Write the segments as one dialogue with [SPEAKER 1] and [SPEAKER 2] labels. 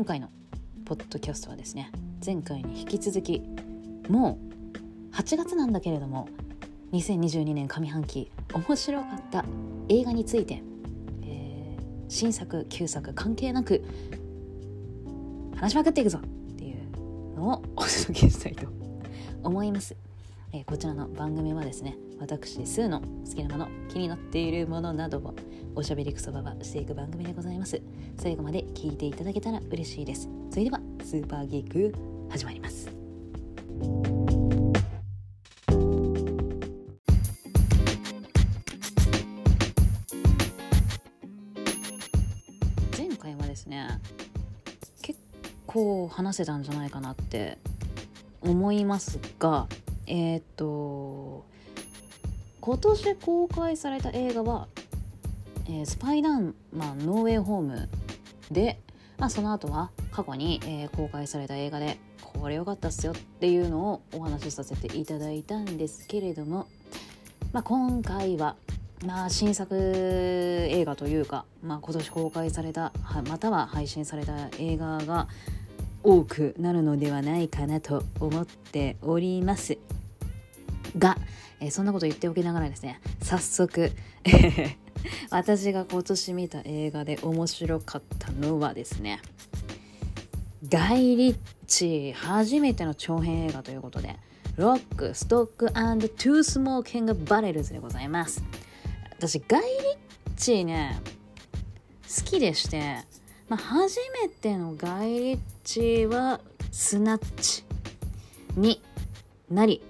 [SPEAKER 1] 今回のポッドキャストはですね前回に引き続きもう8月なんだけれども2022年上半期面白かった映画について、えー、新作旧作関係なく話しまくっていくぞっていうのをお届けしたいと思います、えー、こちらの番組はですね私スーの好きなもの気になっているものなどをおしゃべりくそばばしていく番組でございます。最後まで聞いていただけたら嬉しいです。それではスーパーギーク始まります。前回はですね結構話せたんじゃないかなって思いますがえっ、と今年公開された映画は「えー、スパイダーマンノーウェイホームで」まあ、その後は過去に、えー、公開された映画でこれ良かったっすよっていうのをお話しさせていただいたんですけれども、まあ、今回は、まあ、新作映画というか、まあ、今年公開されたまたは配信された映画が多くなるのではないかなと思っております。が、えー、そんなこと言っておきながらですね早速 私が今年見た映画で面白かったのはですねガイ・リッチー初めての長編映画ということでロック、ストックトゥースモーキングバレルズでございます。私ガイ・リッチーね好きでして、まあ、初めてのガイ・リッチーはスナッチになり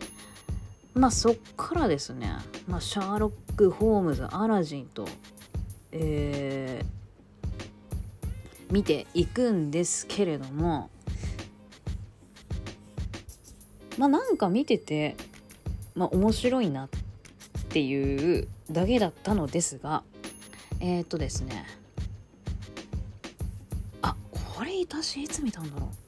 [SPEAKER 1] まあそっからですね、まあ、シャーロック・ホームズアラジンと、えー、見ていくんですけれどもまあなんか見てて、まあ、面白いなっていうだけだったのですがえっ、とですね。あこれ私いつ見たんだろう。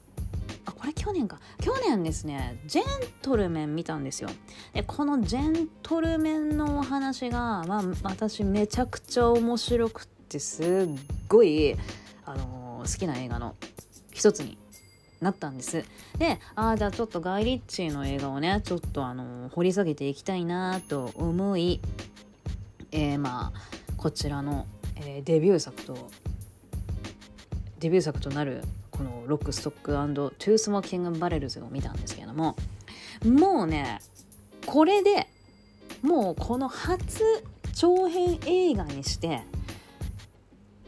[SPEAKER 1] これ去年か。去年ですねジェントルメン見たんですよ。でこのジェントルメンのお話が、まあ、私めちゃくちゃ面白くってすっごい、あのー、好きな映画の一つになったんです。でああじゃあちょっとガイ・リッチーの映画をねちょっとあのー、掘り下げていきたいなと思いえー、まあこちらの、えー、デビュー作とデビュー作となるこのロックストックトゥースモーキングバレルズを見たんですけれどももうねこれでもうこの初長編映画にして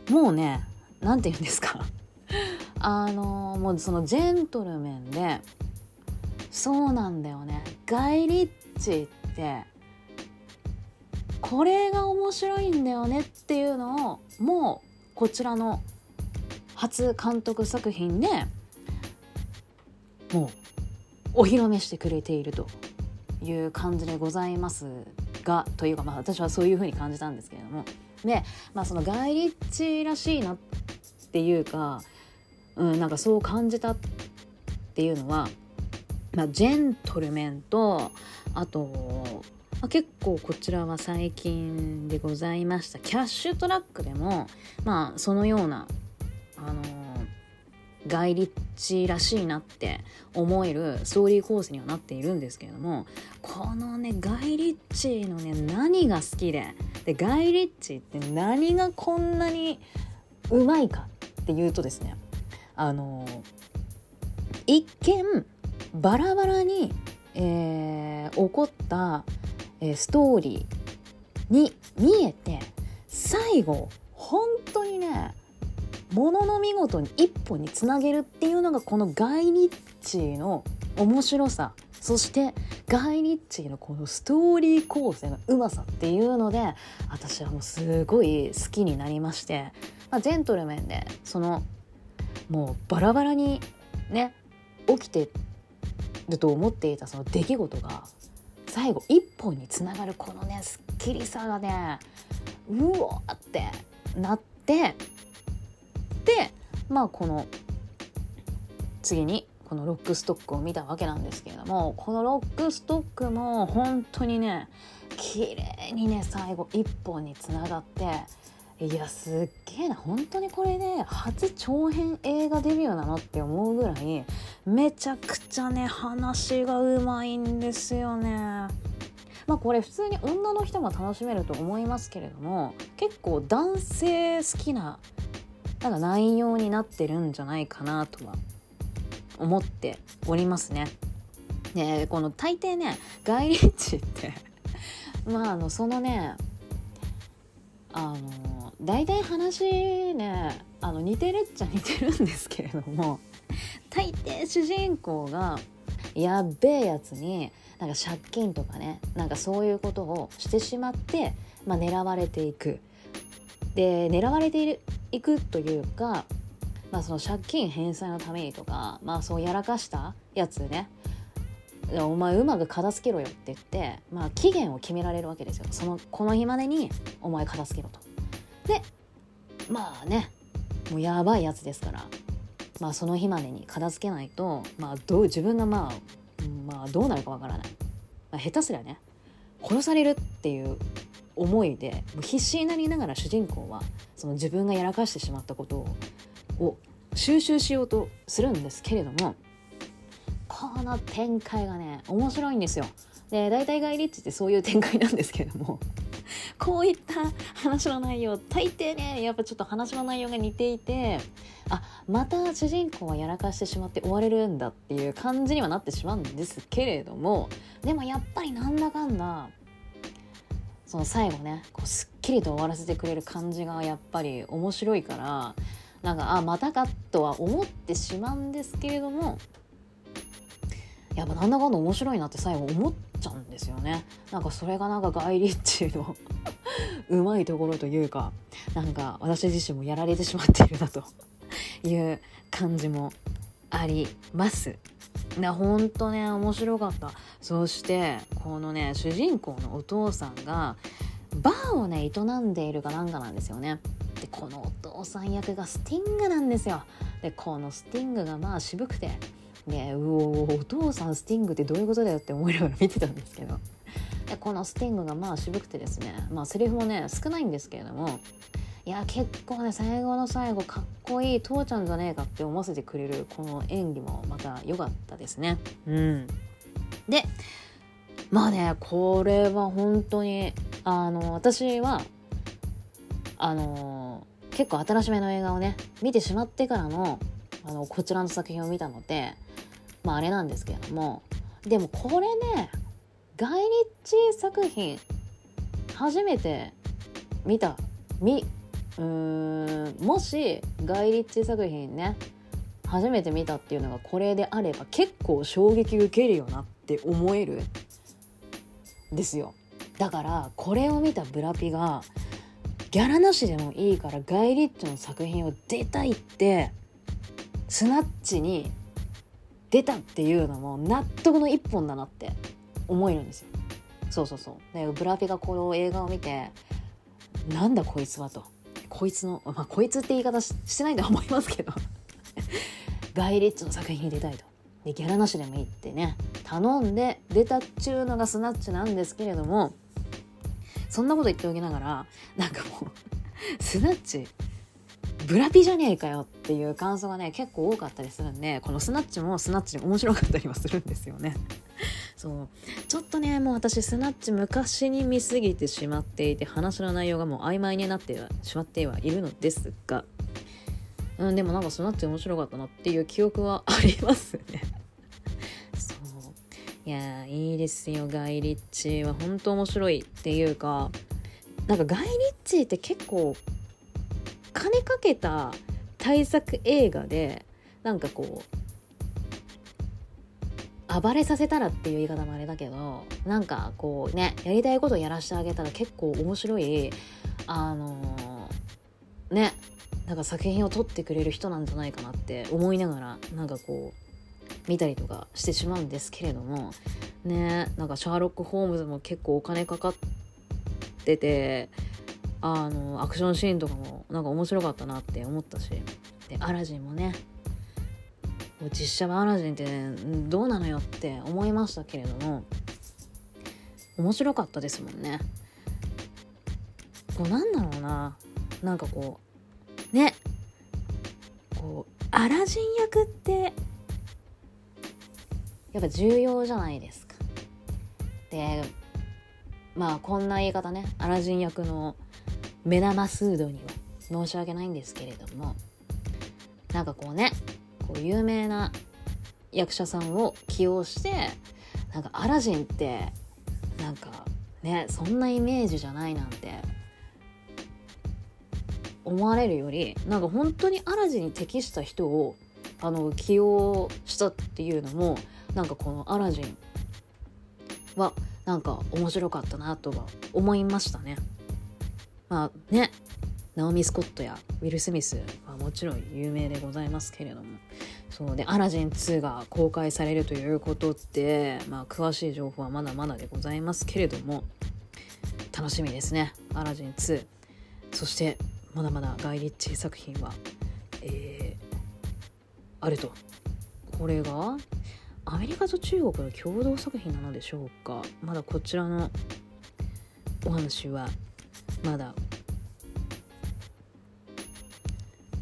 [SPEAKER 1] もうね何て言うんですか。あのもうそのジェントルメンでそうなんだよね。ガイ・リッチってこれが面白いんだよねっていうのをもうこちらの初監督作品でもうお披露目してくれているという感じでございますがというかまあ私はそういうふうに感じたんですけれども。でまあそのガイ・リッチらしいなっていうか、うん、なんかそう感じたっていうのは、まあ、ジェントルメンとあと、まあ、結構こちらは最近でございました。キャッシュトラックでもまあそのようなあのガイ・リッチらしいなって思えるストーリーコースにはなっているんですけれどもこのねガイ・リッチのね何が好きででガイ・リッチって何がこんなにうまいかっていうとですねあの一見バラバラに、えー、起こった、えー、ストーリーに見えて最後本当にねものの見事に一本につなげるっていうのがこのガイ・リッチの面白さ。そしてガイ・リッチのこのストーリー構成のうまさっていうので私はもうすごい好きになりまして、まあ、ジェントルメンでそのもうバラバラにね起きてると思っていたその出来事が最後一本につながるこのねすっきりさがねうわってなってでまあこの次にこのロックストックを見たわけなんですけれどもこのロックストックも本当にね綺麗にね最後一本につながっていやすっげえな本当にこれね初長編映画デビューなのって思うぐらいめちゃくちゃね話がうまいんですよね。まあこれ普通に女の人も楽しめると思いますけれども結構男性好きななんか内容になってるんじゃないかなとは思っておりますね。でこの大抵ねガイ・リッチって まああのそのねあの大体話ねあの似てるっちゃ似てるんですけれども大抵主人公がやっべえやつになんか借金とかねなんかそういうことをしてしまって、まあ、狙われていく。で狙われているいくというか、まあ、その借金返済のためにとか、まあ、そうやらかしたやつね。お前うまく片付けろよって言って、まあ、期限を決められるわけですよ。そのこの日までにお前片付けろと。でまあねもうやばいやつですから、まあ、その日までに片付けないと、まあ、どう自分がまあ、まあ、どうなるかわからない、まあ、下手すりゃね殺されるっていう思いでもう必死になりながら主人公はその自分がやらかしてしまったことを収集しようとするんですけれどもこの展開がね面白いんですよ。で大体ガイ・リッチってそういう展開なんですけれども こういった話の内容大抵ねやっぱちょっと話の内容が似ていてあまた主人公はやらかしてしまって終われるんだっていう感じにはなってしまうんですけれどもでもやっぱりなんだかんだその最後ねこうすっきりと終わらせてくれる感じがやっぱり面白いからなんかあまたかとは思ってしまうんですけれどもやっぱなんだかんだ面白いなって最後思っちゃうんですよね。なんかそれがなんかガイ・リッチのうまいところというかなんか私自身もやられてしまっているなという感じもあります。なほんとね面白かった。そしてこのね主人公のお父さんがバーをね営んでいるかなんかなんですよね。でこのお父さん役がスティングなんですよ。でこのスティングがまあ渋くて。ねうおお父さんスティングってどういうことだよって思いながら見てたんですけど。でこのスティングがまあ渋くてですね。まあセリフもね少ないんですけれども。いや結構ね最後の最後かっこいい父ちゃんじゃねえかって思わせてくれるこの演技もまた良かったですね。うん。でまあねこれは本当にあの私はあの結構新しめの映画をね見てしまってからのあのこちらの作品を見たのでまああれなんですけれども。でもこれねガイ・リッチー作品初めて見たみうーんもしガイ・リッチ作品ね初めて見たっていうのがこれであれば結構衝撃受けるよなって思えるですよだからこれを見たブラピがギャラなしでもいいからガイ・リッチの作品を出たいってスナッチに出たっていうのも納得の一本だなって思えるんですよ。そうそうそう。でブラピがこの映画を見てなんだこいつはと。こいつの、まあこいつって言い方してないとは思いますけどガイ・ リッチの作品に出たいと。でギャラなしでもいいってね頼んで出たっちゅうのがスナッチなんですけれどもそんなこと言っておきながらなんかもうスナッチブラピじゃねえかよっていう感想がね結構多かったりするんでこのスナッチもスナッチ面白かったりはするんですよね。そうちょっとねもう私スナッチ昔に見すぎてしまっていて話の内容がもう曖昧になってしまってはいるのですが、うん、でもなんかスナッチ面白かったなっていう記憶はありますね。そういやいいですよガイ・リッチーは本当面白いっていうかなんかガイ・リッチーって結構金かけた大作映画でなんかこう暴れさせたらっていう言い方もあれだけどなんかこうねやりたいことやらしてあげたら結構面白いあのー、ねなんか作品を撮ってくれる人なんじゃないかなって思いながらなんかこう見たりとかしてしまうんですけれどもねなんかシャーロック・ホームズも結構お金かかっててあのアクションシーンとかもなんか面白かったなって思ったし。でアラジンもね。実写版アラジンって、ね、どうなのよって思いましたけれども。面白かったですもんね。こうなんだろうな。なんかこうね。こうアラジン役ってやっぱ重要じゃないですか。でまあこんな言い方ね。アラジン役のメナマスードには申し訳ないんですけれどもなんかこうねこう有名な役者さんを起用してなんかアラジンってなんかねそんなイメージじゃないなんて思われるよりなんか本当にアラジンに適した人をあの起用したっていうのもなんかこのアラジンはなんか面白かったなとは思いましたね。まあねナオミ・スコットやウィル・スミスはもちろん有名でございますけれどもそうで「アラジン2」が公開されるということで、まあ、詳しい情報はまだまだでございますけれども楽しみですね「アラジン2」そしてまだまだガイ・リッチ作品は、えー、あると。これがアメリカと中国の共同作品なのでしょうか。まだこちらのお話はまだ。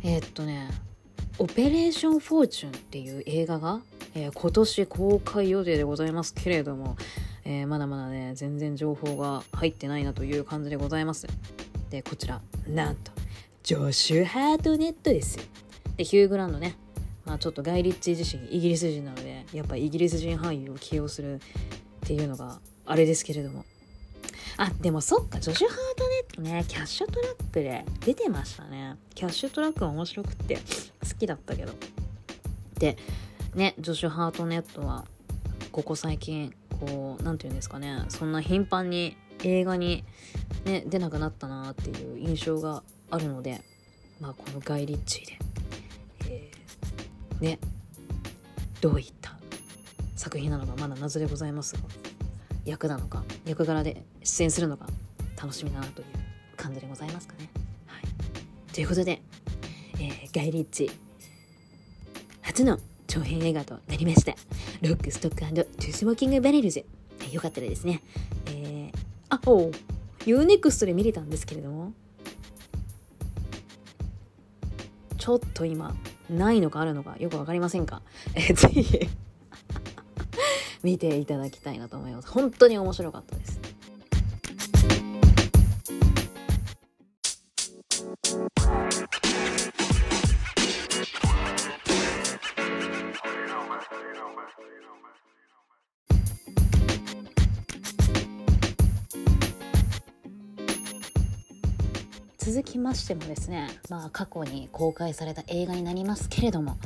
[SPEAKER 1] えー、っとね「オペレーション・フォーチュン」っていう映画が、えー、今年公開予定でございますけれども、えー、まだまだね全然情報が入ってないなという感じでございます。でこちらなんとジョシュ・ハートネットですでヒュー・グランドね。まあちょっとガイ・リッチー自身イギリス人なのでやっぱイギリス人俳優を起用するっていうのがあれですけれども。あでもそっかジョシュ・ハートネットね。キャッシュトラックで出てましたね。キャッシュトラックは面白くって好きだったけど。でねジョシュ・ハートネットはここ最近こう何て言うんですかね。そんな頻繁に映画に、ね、出なくなったなっていう印象があるのでまあこのガイ・リッチーで、えー、ねどういった作品なのかまだ謎でございますが。役なのか役柄で出演するのか楽しみだなという感じでございますかね。はい、ということで、えー、ガイ・リッチー初の長編映画となりました。ロック、ストックトゥースモーキング・バレルズ。よかったらですね、えー、あ、おう、 U-NEXT で見れたんですけれども、ちょっと今、ないのかあるのかよくわかりませんか？えー、ぜひ見ていただきたいなと思います。本当に面白かったです。続きましてもですね、まあ、過去に公開された映画になりますけれども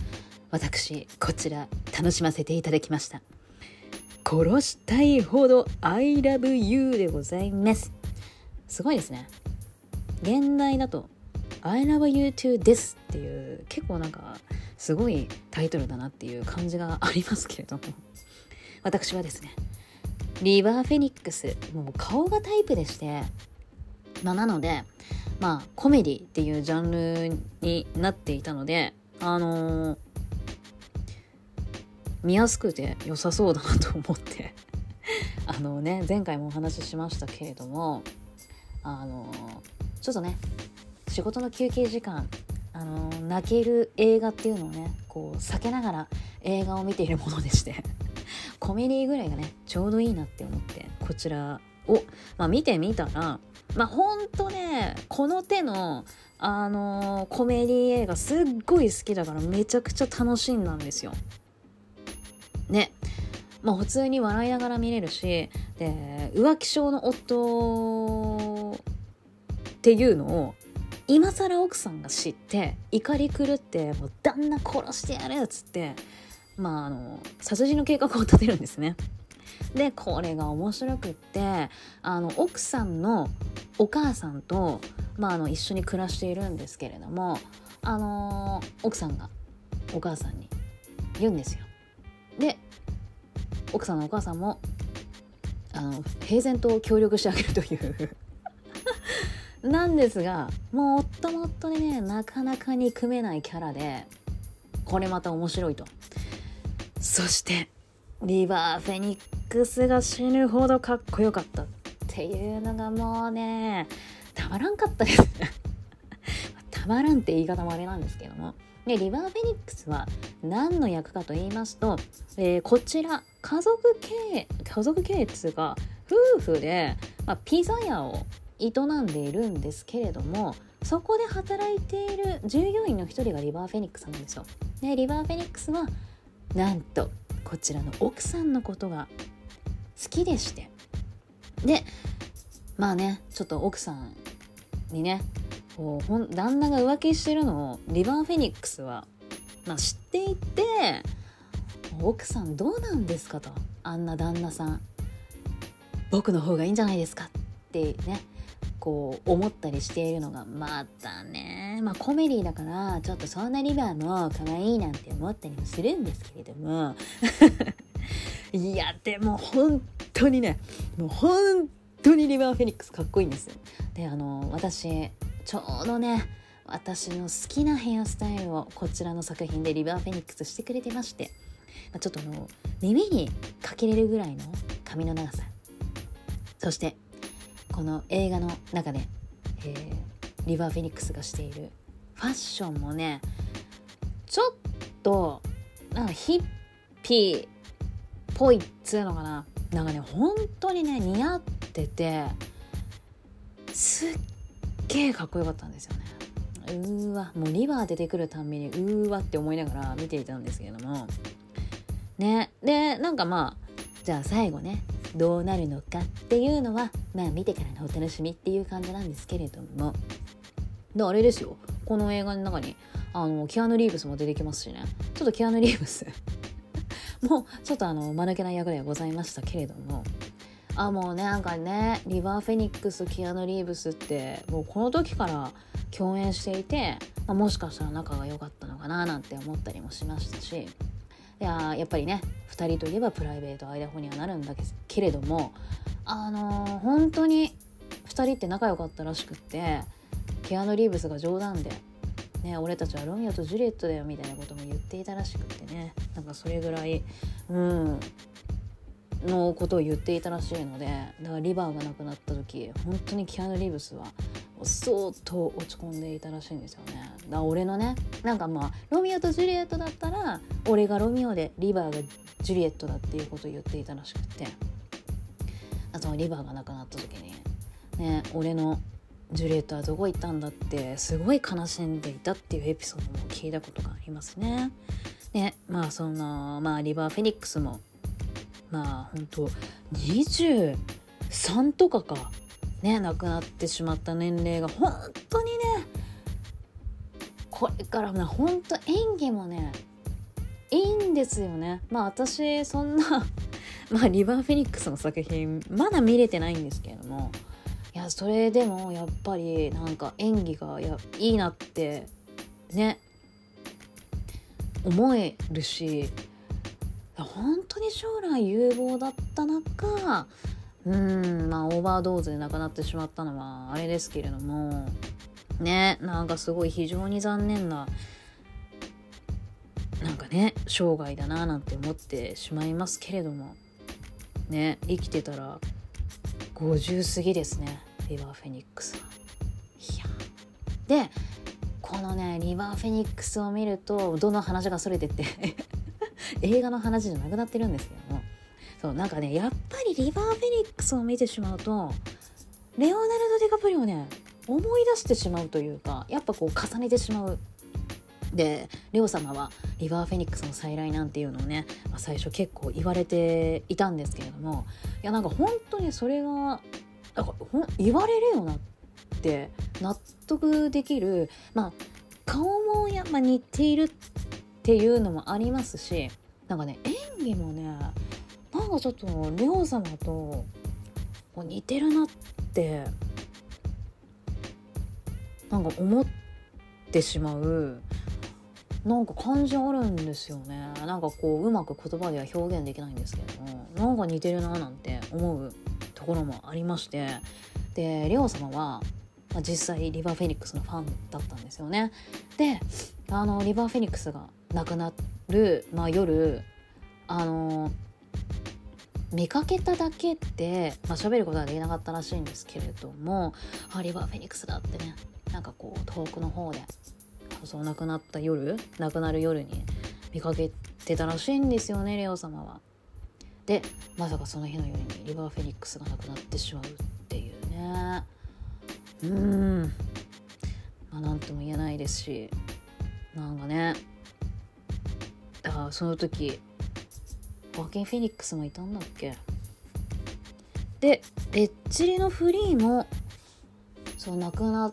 [SPEAKER 1] 私こちら楽しませていただきました殺したいほど I love you でございます。すごいですね。現代だと I love you too ですっていう結構なんかすごいタイトルだなっていう感じがありますけれども。私はですねリバー・フェニックスもう顔がタイプでしてまあなのでまあコメディっていうジャンルになっていたのであのー、見やすくて良さそうだなと思って あのね前回もお話ししましたけれどもあのちょっとね仕事の休憩時間あの泣ける映画っていうのをねこう避けながら映画を見ているものでして コメディぐらいがねちょうどいいなって思ってこちらを、まあ、見てみたらまあほんとねこの手のあのー、コメディ映画すっごい好きだからめちゃくちゃ楽しんだんですよ。ねまあ普通に笑いながら見れるしで浮気症の夫っていうのを今更奥さんが知って怒り狂ってもう旦那殺してやるっつってまああの殺人の計画を立てるんですね。でこれが面白くってあの奥さんのお母さんと、まあ、あの一緒に暮らしているんですけれども、あの奥さんがお母さんに言うんですよ。で奥さんのお母さんもあの平然と協力してあげるという。なんですがもう夫も夫でねなかなかに組めないキャラでこれまた面白いと。そしてリバー・フェニックスが死ぬほどかっこよかったっていうのがもうねたまらんかったです。たまらんって言い方もあれなんですけども。でリバー・フェニックスは何の役かと言いますと、えー、こちら家族経営家族経営っつうか夫婦で、まあ、ピザ屋を営んでいるんですけれどもそこで働いている従業員の一人がリバー・フェニックスなんですよ。でリバー・フェニックスはなんとこちらの奥さんのことが好きでしてでまあねちょっと奥さんにねこうほん旦那が浮気してるのをリバー・フェニックスは、まあ、知っていて奥さんどうなんですかと。あんな旦那さん僕の方がいいんじゃないですかってねこう思ったりしているのがまたね。まあコメディだからちょっとそんなリバーも可愛いなんて思ったりもするんですけれども。いやでも本当にねもう本当にリバー・フェニックスかっこいいんですであの私ちょうどね私の好きなヘアスタイルをこちらの作品でリバー・フェニックスしてくれてましてちょっともう耳にかけれるぐらいの髪の長さ。そしてこの映画の中で、えー、リバー・フェニックスがしているファッションもねちょっとなんかヒッピーっぽいっつうのかな。なんかね本当にね似合っててすっげえかっこよかったんですよね。うーわもうリバー出てくるたんびにうーわって思いながら見ていたんですけれども。ね。でなんかまあじゃあ最後ねどうなるのかっていうのはまあ見てからのお楽しみっていう感じなんですけれども。であれですよ。この映画の中にあのキアヌ・リーブスも出てきますしね。ちょっとキアヌ・リーブス。もうちょっとあの間抜けな役ではございましたけれども。あもうねなんかねリバー・フェニックスキアヌ・リーブスってもうこの時から共演していて、まあ、もしかしたら仲が良かったのかななんて思ったりもしましたしいややっぱりね2人といえばプライベートアイダホにはなるんだけれどもあのー、本当に2人って仲良かったらしくってキアヌ・リーブスが冗談で「ね、俺たちはロミオとジュリエットだよ」みたいなことも言っていたらしくってねなんかそれぐらいうんのことを言っていたらしいのでだからリバーがなくなった時本当にキアヌ・リーブスは相当落ち込んでいたらしいんですよねだから俺のねなんかまあロミオとジュリエットだったら俺がロミオでリバーがジュリエットだっていうことを言っていたらしくてそのリバーがなくなった時にね俺のジュリエットはどこ行ったんだってすごい悲しんでいたっていうエピソードも聞いたことがありますね。ねまあそのまあリバー・フェニックスもまあ本当23とかかね亡くなってしまった年齢が本当にねこれからね本当演技もねいいんですよね。まあ私そんな まあリバー・フェニックスの作品まだ見れてないんですけれどもいやそれでもやっぱりなんか演技がやいいなってね思えるし本当に将来有望だった中うんまあオーバードーズで亡くなってしまったのはあれですけれどもねなんかすごい非常に残念ななんかね生涯だななんて思ってしまいますけれどもね生きてたら50過ぎですねリバー・フェニックス。いやでこのねリバー・フェニックスを見るとどの話がそれてって映画の話じゃなくなってるんですけども。そうなんかねやっぱりリバー・フェニックスを見てしまうとレオナルド・ディカプリをね思い出してしまうというかやっぱこう重ねてしまう。でレオ様はリバー・フェニックスの再来なんていうのをね、まあ、最初結構言われていたんですけれどもいやなんか本当にそれがなんかほん言われるよなって納得できるまあ顔もやっぱ似ているっていうのもありますしなんかね演技もねなんかちょっとレオ様と似てるなってなんか思ってしまうなんか感じあるんですよね。なんかこううまく言葉では表現できないんですけどもなんか似てるななんて思うところもありましてでレオ様は、ま、実際リバー・フェニックスのファンだったんですよね。であのリバー・フェニックスが亡くなる、まあ、夜あの見かけただけで、まあ、喋ることはできなかったらしいんですけれどもあリバー・フェニックスだってねなんかこう遠くの方でそう亡くなった夜亡くなる夜に見かけてたらしいんですよねレオ様は。でまさかその日の夜にリバー・フェニックスが亡くなってしまうっていうねうんまあ何とも言えないですしなんかねあその時。ワーキン・フェニックスもいたんだっけ？でレッチリのフリーもそう亡くな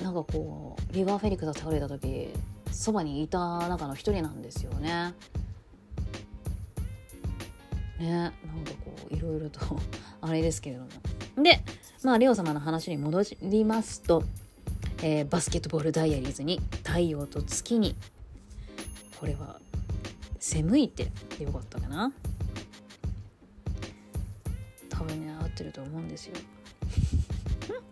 [SPEAKER 1] なんかこうリバー・フェニックスが倒れた時そばにいた中の一人なんですよね。ねなんかこういろいろとあれですけれども。でまあレオ様の話に戻りますと、えー、バスケットボールダイアリーズに太陽と月にこれは背向いて。よかったかな。多分ね合ってると思うんですよ。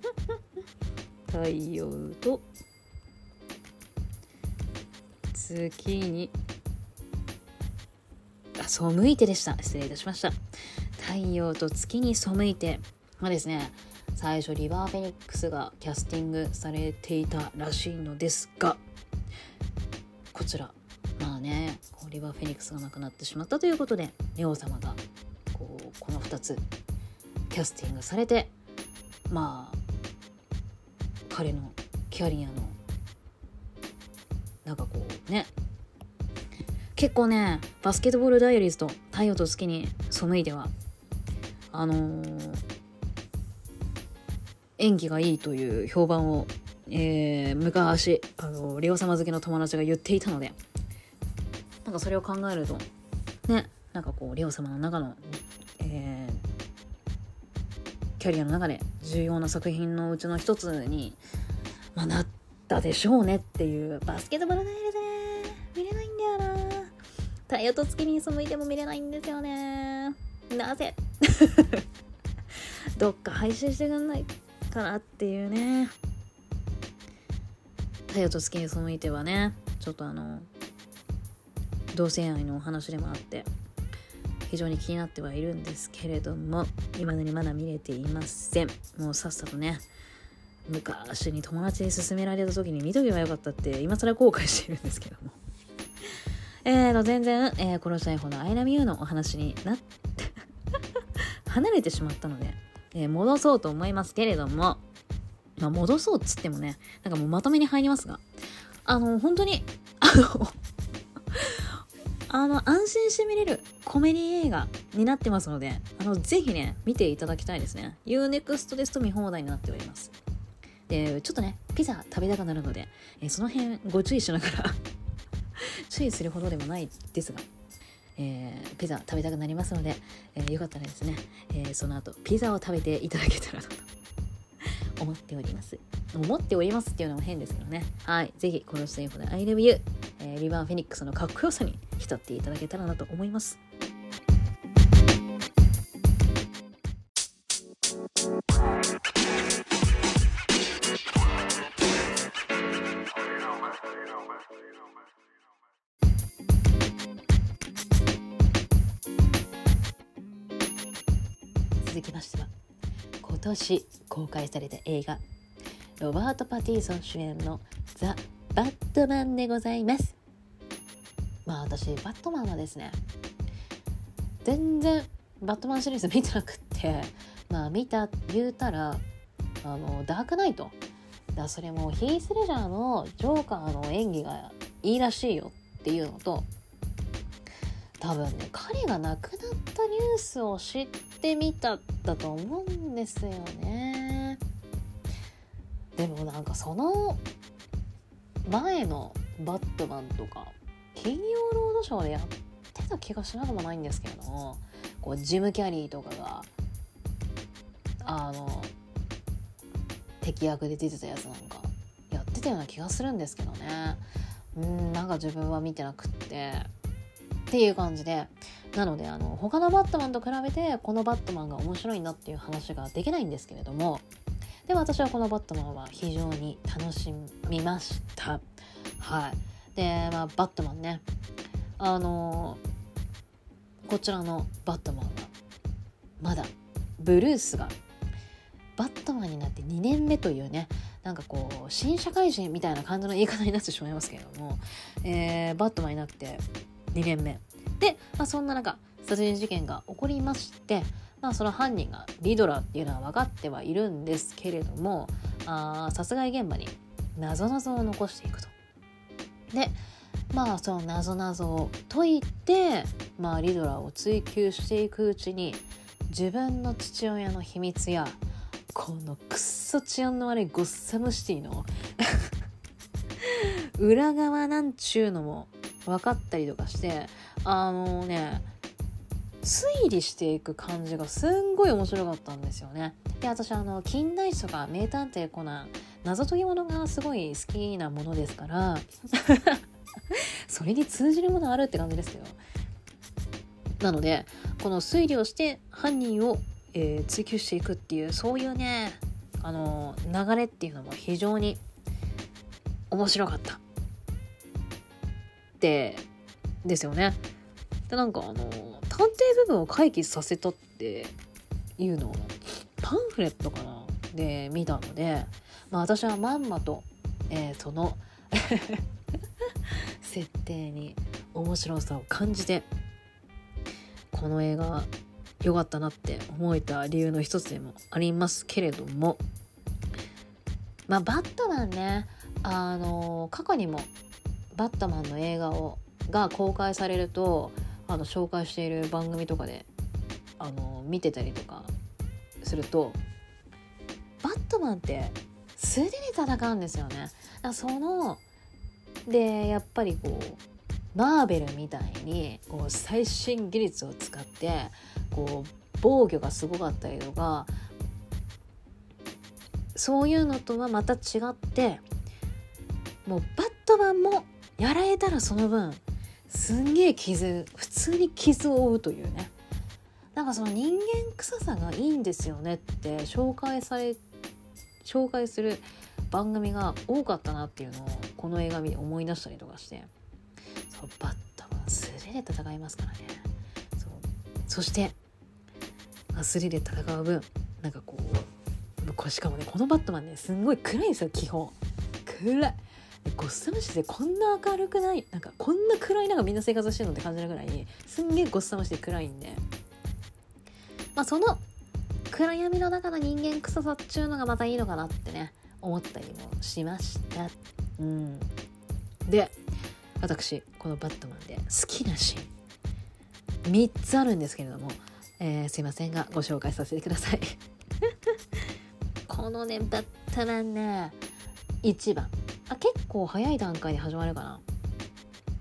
[SPEAKER 1] 太陽と月に。あ背いてでした。失礼いたしました。太陽と月に背いてまあですね最初リバー・フェニックスがキャスティングされていたらしいのですがこちら。まあねこうリバー・フェニックスが亡くなってしまったということでネオ様がこうこの2つキャスティングされてまあ彼のキャリアのなんかこうね。結構ねバスケットボールダイアリーズと太陽と月に背いてはあのー、演技がいいという評判を、えー、昔あのレオ様好きの友達が言っていたのでなんかそれを考えるとねなんかこうレオ様の中の、えー、キャリアの中で重要な作品のうちの一つに、まあ、なったでしょうねっていうバスケットボールダイアリーズね見れないんだよな。太陽と月に背いても見れないんですよね。なぜ？どっか配信してくんないかなっていうね。太陽と月に背いてはねちょっとあの同性愛のお話でもあって非常に気になってはいるんですけれども今だにまだ見れていません。もうさっさとね昔に友達に勧められた時に見とけばよかったって今更後悔しているんですけども。えーと全然、えー、殺したい方のアイラミューのお話になって 離れてしまったので、えー、戻そうと思いますけれども、まあ、戻そうっつってもねなんかもうまとめに入りますがあの本当にあのあの安心して見れるコメディ映画になってますのであのぜひね見ていただきたいですね。UNEXT ですと見放題になっております。でちょっとねピザ食べたくなるので、え、その辺ご注意しながら 注意するほどでもないですが、えー、ピザ食べたくなりますので、えー、よかったらですね、えー、その後ピザを食べていただけたらと思っております。思っておりますっていうのも変ですけどね。はい。ぜひこのスインフで I love you、えー、リバー・フェニックスのかっこよさに浸っていただけたらなと思います。年公開された映画ロバート・パティソン主演の「ザ・バットマン」でございます。まあ私バットマンはですね全然バットマンシリーズ見てなくってまあ見た言うたらあのダークナイト。だそれもヒース・レジャーのジョーカーの演技がいいらしいよっていうのと多分ね彼が亡くなったニュースを知ってみただと思うんですよね。でもなんかその前のバットマンとか金曜ロードショーでやってた気がしなくもないんですけどこうジム・キャリーとかがあの敵役で出てたやつなんかやってたような気がするんですけどね。うんなんか自分は見てなくって。っていう感じで。なのであの他のバットマンと比べてこのバットマンが面白いなっていう話ができないんですけれども。でも私はこのバットマンは非常に楽しみました。はい。でまあバットマンね。あのこちらのバットマンはまだブルースがバットマンになって2年目というねなんかこう新社会人みたいな感じの言い方になってしまいますけれども、えー、バットマンになって2年目で、まあ、そんな中殺人事件が起こりましてまあその犯人がリドラーっていうのは分かってはいるんですけれどもあ殺害現場に謎々を残していくと。でまあその謎々を解いて、まあ、リドラーを追求していくうちに自分の父親の秘密やこのクソ治安の悪いゴッサムシティの 裏側なんちゅうのも分かったりとかしてあのね推理していく感じがすんごい面白かったんですよね。で私あの金田一とか名探偵コナン謎解き物がすごい好きなものですから それに通じるものあるって感じですけどなのでこの推理をして犯人を、えー、追求していくっていうそういうねあの流れっていうのも非常に面白かったでですよね。でなんかあの探偵部分を回帰させたっていうのをパンフレットかな？で見たので、まあ、私はまんまと、えー、その 設定に面白さを感じてこの映画良かったなって思えた理由の一つでもありますけれどもまあバットマンねあの過去にもバットマンの映画をが公開されるとあの紹介している番組とかであの見てたりとかするとバットマンって素手で戦うんですよね。そのでやっぱりこうマーベルみたいにこう最新技術を使ってこう防御がすごかったりとかそういうのとはまた違ってもうバットマンもやられたらその分すんげえ傷普通に傷を負うというね。なんかその人間臭さがいいんですよねって紹介され紹介する番組が多かったなっていうのをこの映画見て思い出したりとかして。そうバットマン素手で戦いますからね。そう。そして素手で戦う分なんかこうこしかもねこのバットマンねすんごい暗いんですよ基本。暗い。ゴッサムシでこんな明るくない？なんかこんな暗い中みんな生活してるのって感じるぐらいすんげえゴッサムシで暗いんで。まあその暗闇の中の人間臭さっちゅうのがまたいいのかなってね思ったりもしました。うん。で私このバットマンで好きなシーン。3つあるんですけれども、えー、すいませんがご紹介させてください。このねバットマンね1番。あ結構早い段階で始まるかな。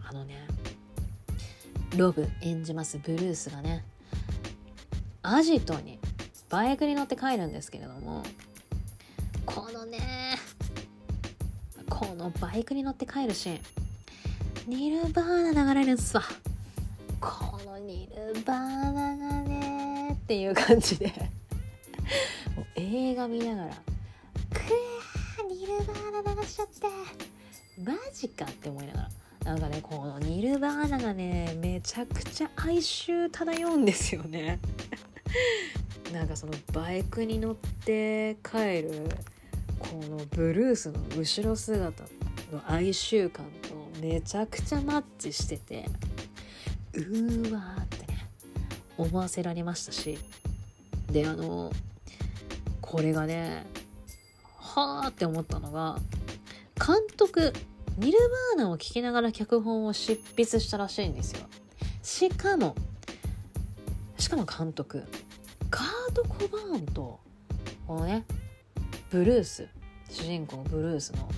[SPEAKER 1] あのねロブ演じますブルースがねアジトにバイクに乗って帰るんですけれどもこのねこのバイクに乗って帰るシーンニルバーナ流れるんすわ。このニルバーナがねっていう感じで。映画見ながら「くールバーナ流しちゃって。マジか」って思いながら。なんかねこのニルバーナがねめちゃくちゃ哀愁漂うんですよね。なんかそのバイクに乗って帰るこのブルースの後ろ姿の哀愁感とめちゃくちゃマッチしててうーわーってね思わせられましたし。であのこれがねはあって思ったのが監督ニルバーナを聴きながら脚本を執筆したらしいんですよ。しかもしかも監督カート・コバーンとこのねブルース主人公ブルースの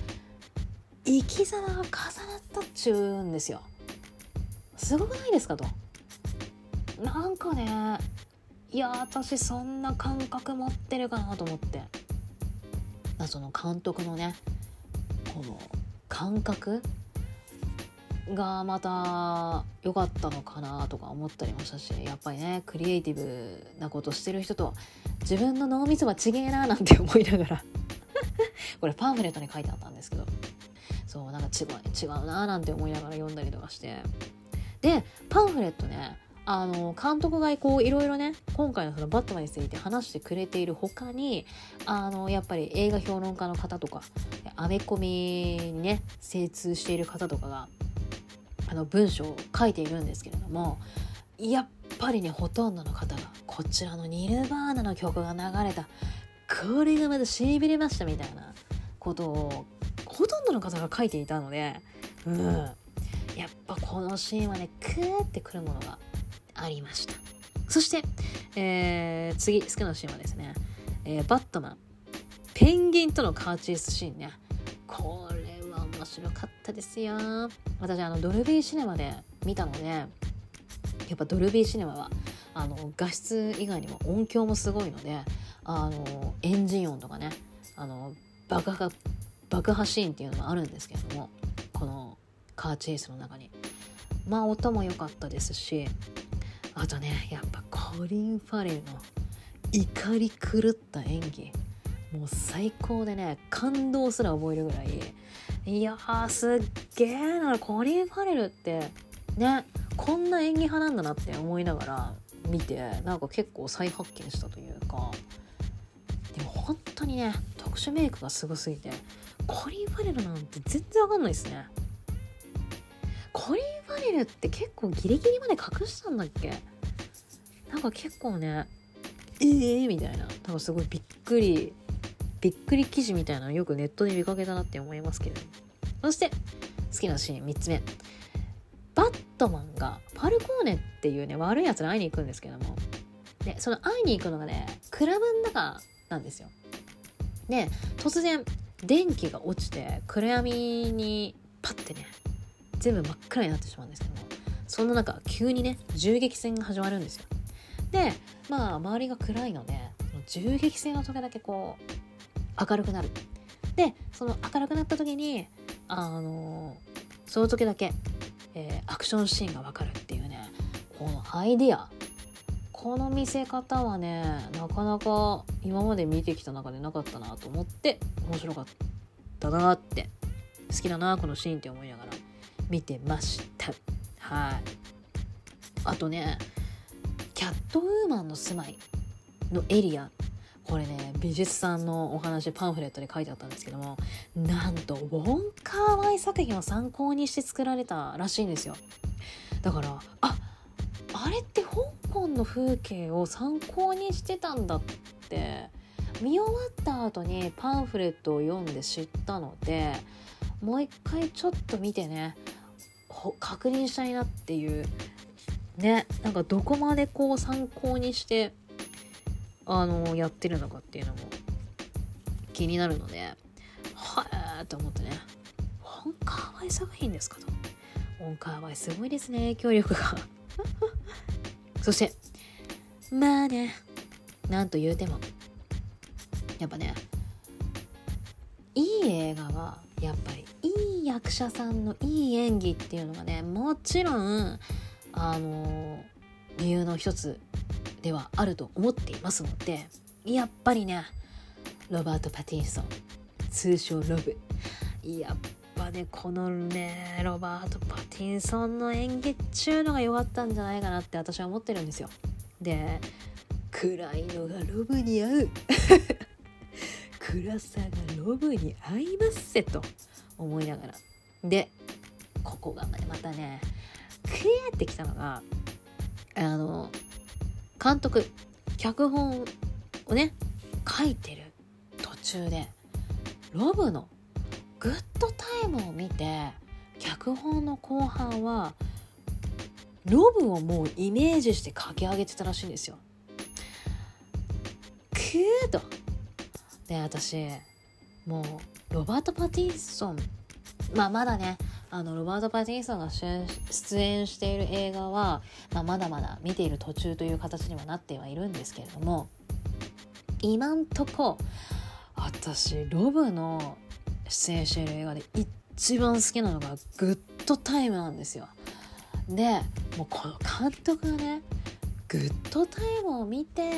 [SPEAKER 1] 生き様が重なったっちゅうんですよ。すごくないですかと。なんかねいや私そんな感覚持ってるかなと思って。あその監督のねこの感覚がまた良かったのかなとか思ったりもしたしやっぱりねクリエイティブなことしてる人と自分の脳みそはちげえななんて思いながら これパンフレットに書いてあったんですけどそうなんか違う違うななんて思いながら読んだりとかして。でパンフレットねあの監督がこういろいろね今回のそのバットマンについて話してくれている他にあのやっぱり映画評論家の方とかアメコミにね精通している方とかがあの文章を書いているんですけれどもやっぱりねほとんどの方がこちらのニルバーナの曲が流れたこれがまたしびれましたみたいなことをほとんどの方が書いていたのでうん。やっぱこのシーンはねクーってくるものがありました。そして、えー、次好きなシーンはですね、えー、バットマンペンギンとのカーチェイスシーンね。これは面白かったですよ。私あのドルビーシネマで見たのでやっぱドルビーシネマはあの画質以外にも音響もすごいのであのエンジン音とかねあの爆破爆破シーンっていうのもあるんですけどもこのカーチェイスの中に。まあ音も良かったですしあとねやっぱコリン・ファレルの怒り狂った演技。もう最高でね感動すら覚えるぐらい。いやーすっげえなコリン・ファレルってねこんな演技派なんだなって思いながら見てなんか結構再発見したというか。でも本当にね特殊メイクがすごすぎてコリン・ファレルなんて全然わかんないですね。コリン・ファレルって結構ギリギリまで隠したんだっけ？なんか結構ねえーみたいな。なんかすごいびっくりびっくり記事みたいなのよくネットで見かけたなって思いますけどそして好きなシーン3つ目。バットマンがファルコーネっていうね悪いやつに会いに行くんですけども。でその会いに行くのがねクラブの中なんですよ。で突然電気が落ちて暗闇にパッてね全部真っ暗になってしまうんですけどもそんな中急にね銃撃戦が始まるんですよ。でまあ周りが暗いので銃撃戦の時だけこう明るくなる。でその明るくなった時にあのその時だけ、えー、アクションシーンがわかるっていうねこのアイディア。この見せ方はねなかなか今まで見てきた中でなかったなと思って面白かったなって好きだなこのシーンって思いながら。見てました。はい。あとねキャットウーマンの住まいのエリア。これね美術さんのお話パンフレットで書いてあったんですけどもなんとウォンカーワイ作品を参考にして作られたらしいんですよ。だからああれって香港の風景を参考にしてたんだって見終わった後にパンフレットを読んで知ったのでもう一回ちょっと見てね。確認したいなっていうねなんかどこまでこう参考にしてあのやってるのかっていうのも気になるのではえと思ってね。本カーワイ作品ですかと。本カーワイすごいですね影響力が。そしてまあねなんと言うてもやっぱねいい映画はやっぱりいい役者さんのいい演技っていうのがねもちろんあの理由の一つではあると思っていますのでやっぱりねロバート・パティンソン通称ロブ。やっぱねこのねロバート・パティンソンの演技っちゅうのが良かったんじゃないかなって私は思ってるんですよ。で暗いのがロブに合う。暗さがロブに合いますせと思いながらでここがまたねクエーってきたのがあの監督脚本をね書いてる途中でロブのグッドタイムを見て脚本の後半はロブをもうイメージして書き上げてたらしいんですよ。くーと。で私もうロバート・パティソンまあまだねあのロバート・パティソンが出演している映画は、まあ、まだまだ見ている途中という形にはなってはいるんですけれども今んとこ私ロブの出演している映画で一番好きなのがグッドタイムなんですよ。でもうこの監督がねグッドタイムを見て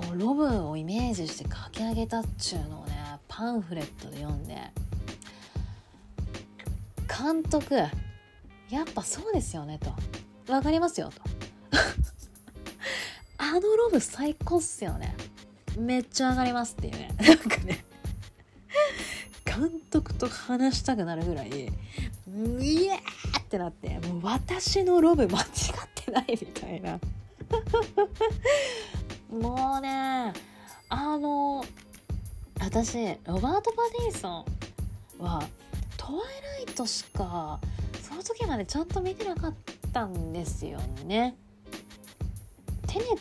[SPEAKER 1] こうロブをイメージして書き上げたっちゅうのをねパンフレットで読んで。監督やっぱそうですよねと。分かりますよと。あのロブ最高っすよね。めっちゃ上がりますっていうね。なんかね。監督と話したくなるぐらいイエーってなってもう私のロブ間違ってないみたいな。もうねあの私ロバート・パディンソンはトワイライトしかその時までちゃんと見てなかったんですよね。テネッ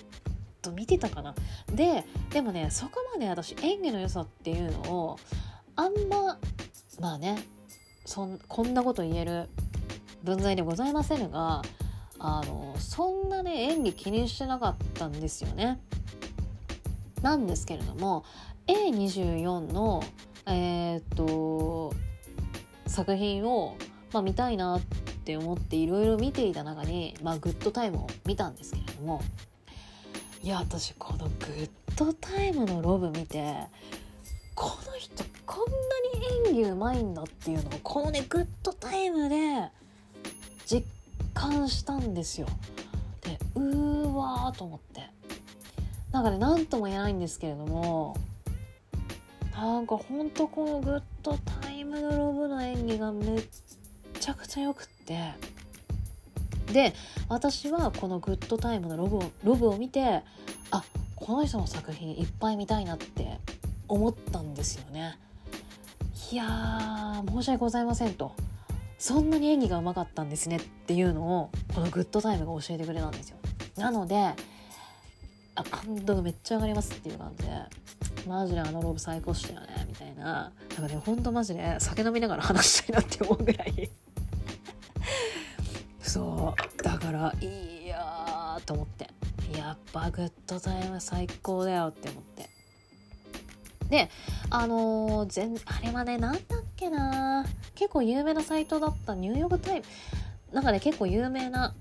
[SPEAKER 1] ト見てたかなででもねそこまで私演技の良さっていうのをあんままあねそんこんなこと言える分際でございませんがあのそんなね演技気にしてなかったんですよね。なんですけれども A24 のえー、っと作品を、まあ、見たいなって思っていろいろ見ていた中に、まあ、グッドタイムを見たんですけれどもいや私このグッドタイムのロブ見てこの人こんなに演技うまいんだっていうのをこのねグッドタイムで実感したんですよ。でうわーと思って。なんかね何とも言えないんですけれどもなんかほんとこのグッドタイムのロブの演技がめっちゃくちゃよくって。で私はこのグッドタイムのロブをロブを見てあこの人の作品いっぱい見たいなって思ったんですよね。いやー申し訳ございませんと。そんなに演技がうまかったんですねっていうのをこのグッドタイムが教えてくれたんですよ。なのであ感動がめっちゃ上がりますっていう感じでマジであのロブ最高っしたよねみたいな。なんかねほんとマジで酒飲みながら話したいなって思うぐらい。そう。だからいいやと思って。やっぱグッドタイム最高だよって思って。であのー、全あれはねなんだっけな結構有名なサイトだった。ニューヨークタイム。なんかね結構有名な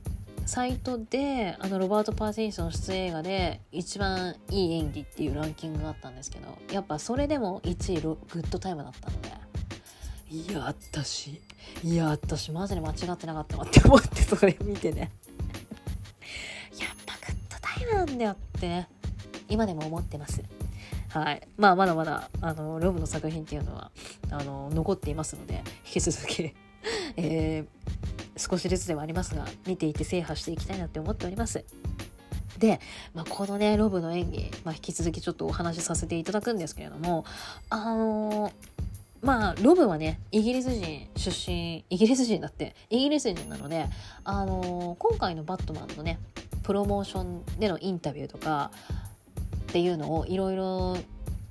[SPEAKER 1] サイトであのロバート・パティンソン出演映画で一番いい演技っていうランキングがあったんですけどやっぱそれでも1位グッドタイムだったので。いや私いや私マジで間違ってなかったわって思ってそれ見てね。やっぱグッドタイムなんだよってね今でも思ってます。はい。まあまだまだあのロブの作品っていうのはあの残っていますので引き続きえー少しずつではありますが見ていて制覇していきたいなって思っております。で、まあ、このねロブの演技、まあ、引き続きちょっとお話しさせていただくんですけれどもあのー、まあロブはねイギリス人出身イギリス人だってイギリス人なので、あのー、今回のバットマンのねプロモーションでのインタビューとかっていうのをいろいろ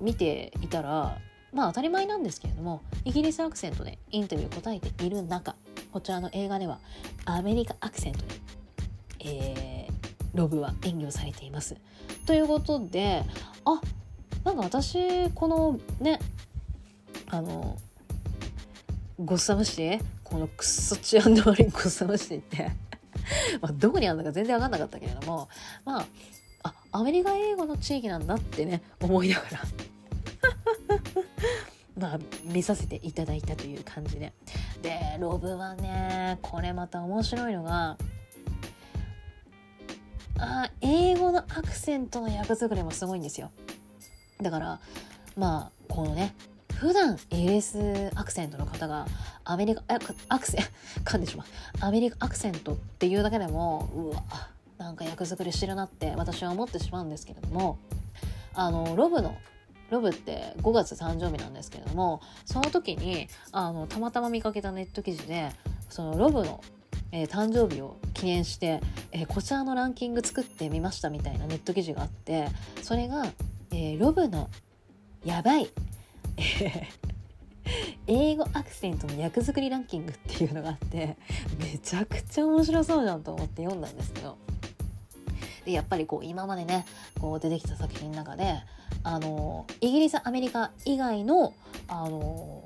[SPEAKER 1] 見ていたらまあ当たり前なんですけれどもイギリスアクセントでインタビュー答えている中こちらの映画ではアメリカアクセントで、えー、ロブは演技をされています。ということであなんか私このねあのゴッサムシこのクソ治安の悪いゴッサムシって まあどこにあるのか全然分かんなかったけれどもまあアメリカ英語の地域なんだってね思いながら。まあ見させていただいたという感じで。でロブはねこれまた面白いのがあ英語のアクセントの役作りもすごいんですよ。だからまあこのね普段イギリスアクセントの方がアメリカアクセン噛んでしまう。アメリカアクセントっていうだけでもうわ。なんか役作りしてるなって私は思ってしまうんですけれどもあのロブのロブって5月誕生日なんですけれどもその時にあのたまたま見かけたネット記事でそのロブの、えー、誕生日を記念して、えー、こちらのランキング作ってみましたみたいなネット記事があってそれが、えー、ロブのやばい英語アクセントの役作りランキングっていうのがあってめちゃくちゃ面白そうじゃんと思って読んだんですけどでやっぱりこう今までねこう出てきた作品の中であのイギリスアメリカ以外のあの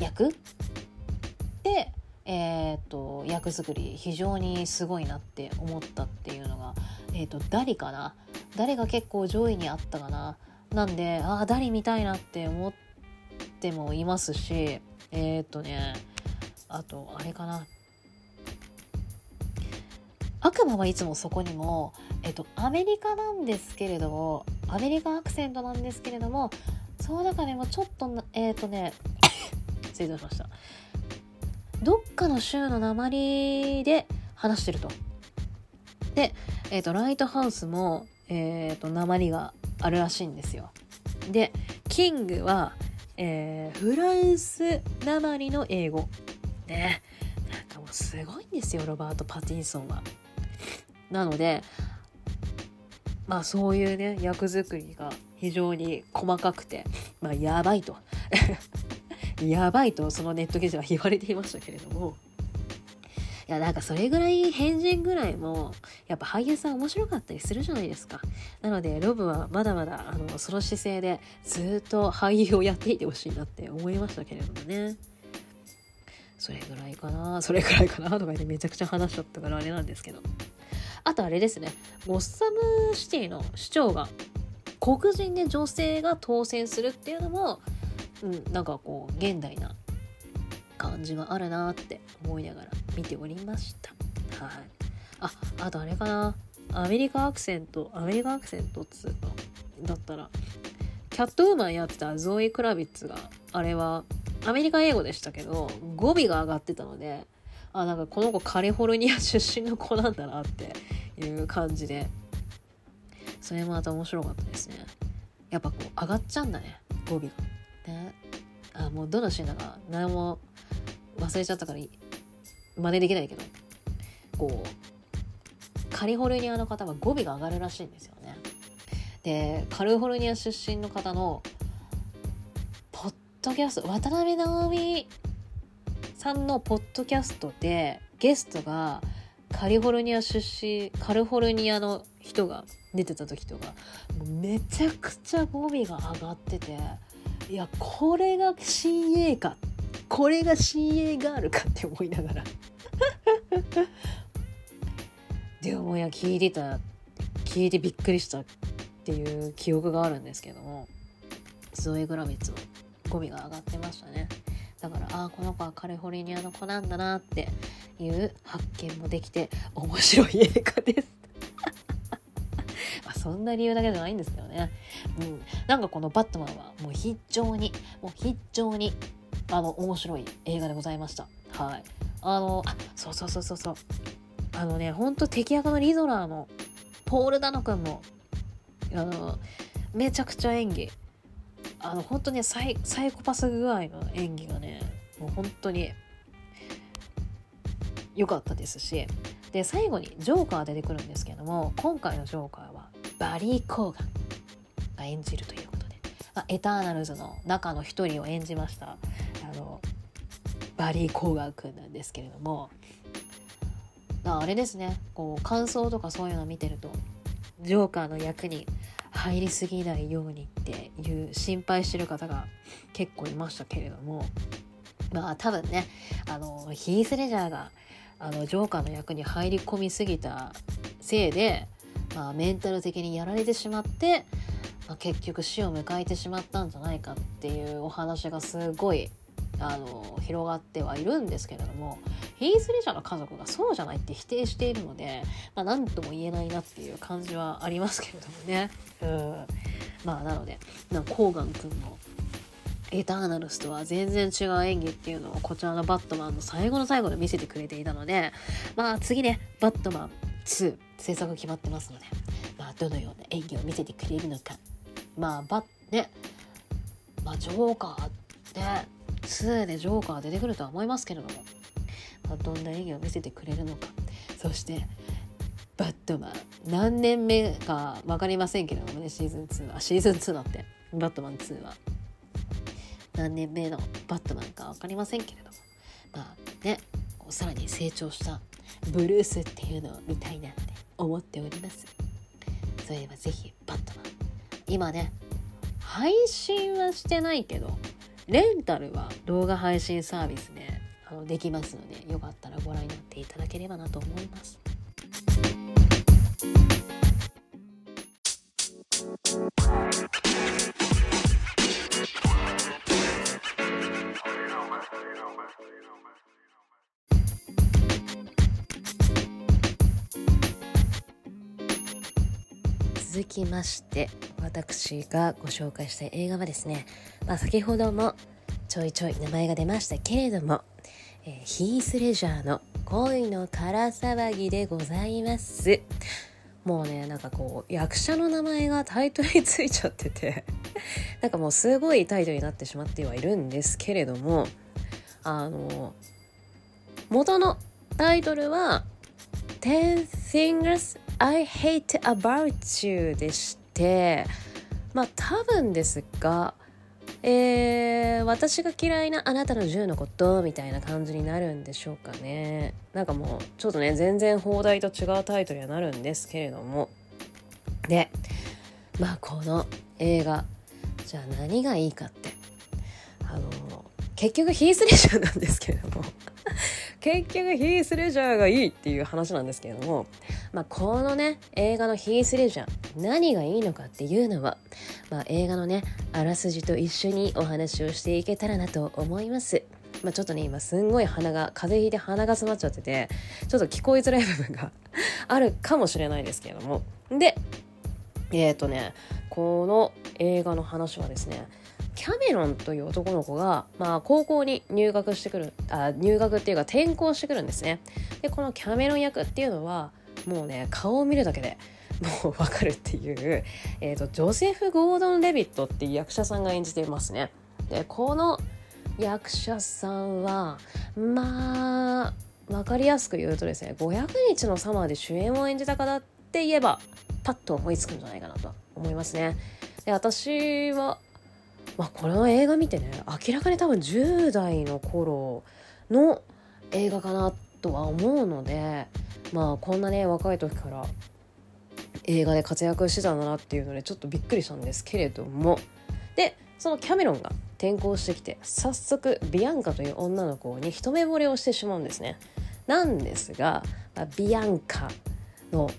[SPEAKER 1] 役で、えーと、役作り非常にすごいなって思ったっていうのが、えーと、誰かな？誰が結構上位にあったかな？なんでああ誰見たいなって思ってもいますしえっ、とねあとあれかな？悪魔はいつもそこにも、えっと、アメリカなんですけれどもアメリカアクセントなんですけれどもその中でもちょっとえっ、とね 失礼しましたどっかの州の鉛で話してると。で、えっ、ー、とライトハウスも、えっ、ー、と鉛があるらしいんですよ。でキングは、えー、フランス鉛の英語。ねなんかもうすごいんですよロバート・パティンソンは。なのでまあそういうね役作りが非常に細かくてまあやばいと。やばいとそのネット記事は言われていましたけれども。いやなんかそれぐらい変人ぐらいもやっぱ俳優さん面白かったりするじゃないですか。なのでロブはまだまだあのその姿勢でずっと俳優をやっていてほしいなって思いましたけれどもね。それぐらいかなそれぐらいかなとか言ってめちゃくちゃ話しちゃったからあれなんですけど。あとあれですねゴッサムシティの市長が黒人で女性が当選するっていうのも、うん、なんかこう現代な感じがあるなって思いながら見ておりました。はい。あ、あとあれかな。アメリカアクセント、アメリカアクセントっつうか、だったら、キャットウーマンやってたゾーイ・クラビッツが、あれはアメリカ英語でしたけど、語尾が上がってたので、あ、なんかこの子カリフォルニア出身の子なんだなっていう感じで、それもまた面白かったですね。やっぱこう上がっちゃうんだね、語尾が。ね。あ、もうどのシーンだか何も忘れちゃったから真似できないけどこうカリフォルニアの方は語尾が上がるらしいんですよね。でカリフォルニア出身の方のポッドキャスト渡辺直美さんのポッドキャストでゲストがカリフォルニア出身カリフォルニアの人が出てた時とかめちゃくちゃ語尾が上がってていやこれが CA かこれが CA ガールかって思いながら。でもいや聞いてた聞いてびっくりしたっていう記憶があるんですけどもゾエグラビッツのゴミが上がってましたね。だからああこの子はカリフォルニアの子なんだなっていう発見もできて面白い映画です。あそんな理由だけじゃないんですけどね、うん、なんかこの「バットマン」はもう非常にもう非常にあの面白い映画でございました。はい。あのあそうそうそうそうそう。あのねほんと敵役のリゾラーのポール・ダノ君もあのめちゃくちゃ演技。あの本当ねサイサイコパス具合の演技がねもう本当に良かったですしで最後にジョーカー出てくるんですけども今回のジョーカーはバリー・コーガンが演じるということで、まあ、エターナルズの中の一人を演じましたあのバリー・コーガー君なんですけれどもあれですねこう感想とかそういうの見てるとジョーカーの役に入りすぎないようにっていう心配してる方が結構いましたけれどもまあ多分ねあのヒース・レジャーがあのジョーカーの役に入り込みすぎたせいで、まあ、メンタル的にやられてしまって、まあ、結局死を迎えてしまったんじゃないかっていうお話がすごいあの広がってはいるんですけれどもヒース・レジャーの家族がそうじゃないって否定しているので、まあ、何とも言えないなっていう感じはありますけれどもね。うん。まあなのでなコーガン君のエターナルスとは全然違う演技っていうのをこちらのバットマンの最後の最後で見せてくれていたのでまあ次ねバットマン2制作決まってますのでまあどのような演技を見せてくれるのか。まあバッね。まあジョーカーって2でジョーカー出てくるとは思いますけれども、まあ、どんな演技を見せてくれるのか。そしてバットマン。何年目か分かりませんけれどもねシーズン2は。シーズン2だって。バットマン2は。何年目のバットマンか分かりませんけれども。まあねさらに成長したブルースっていうのを見たいなって思っております。それでは是非バットマン。今ね配信はしてないけどレンタルは動画配信サービスであのできますのでよかったらご覧になっていただければなと思います。
[SPEAKER 2] 続きまして私がご紹介したい映画はですね、まあ、先ほどもちょいちょい名前が出ましたけれども、えー、ヒース・レジャーの恋のから騒ぎでございます。もうねなんかこう役者の名前がタイトルについちゃってて なんかもうすごいタイトルになってしまってはいるんですけれどもあの元のタイトルは「10 Things I Hate About You」でしてまあ多分ですがえー、私が嫌いなあなたの10のことみたいな感じになるんでしょうかね。なんかもうちょっとね全然放題と違うタイトルにはなるんですけれども。でまあこの映画じゃあ何がいいかって。あの結局ヒースレジャーなんですけれども。結局ヒースレジャーがいいっていう話なんですけれどもまあ、このね映画のヒース・レジャー何がいいのかっていうのは、まあ、映画のねあらすじと一緒にお話をしていけたらなと思います。まあ、ちょっとね今すんごい鼻が風邪ひいて鼻が詰まっちゃっててちょっと聞こえづらい部分があるかもしれないですけれどもでえっ、ー、とねこの映画の話はですねキャメロンという男の子が、まあ、高校に入学してくるあ入学っていうか転校してくるんですねでこのキャメロン役っていうのはもうね顔を見るだけでもうわかるっていう、えーと、ジョセフ・ゴードン・レビットっていう役者さんが演じていますね。でこの役者さんはまあ分かりやすく言うとですね500日のサマーで主演を演じた方って言えばパッと思いつくんじゃないかなと思いますね。で私は、まあ、この映画見てね明らかに多分10代の頃の映画かなとは思うのでまあこんなね若い時から映画で活躍してたんだなっていうのでちょっとびっくりしたんですけれどもでそのキャメロンが転校してきて早速ビアンカという女の子に一目惚れをしてしまうんですね。なんですが、あ、ビアンカの、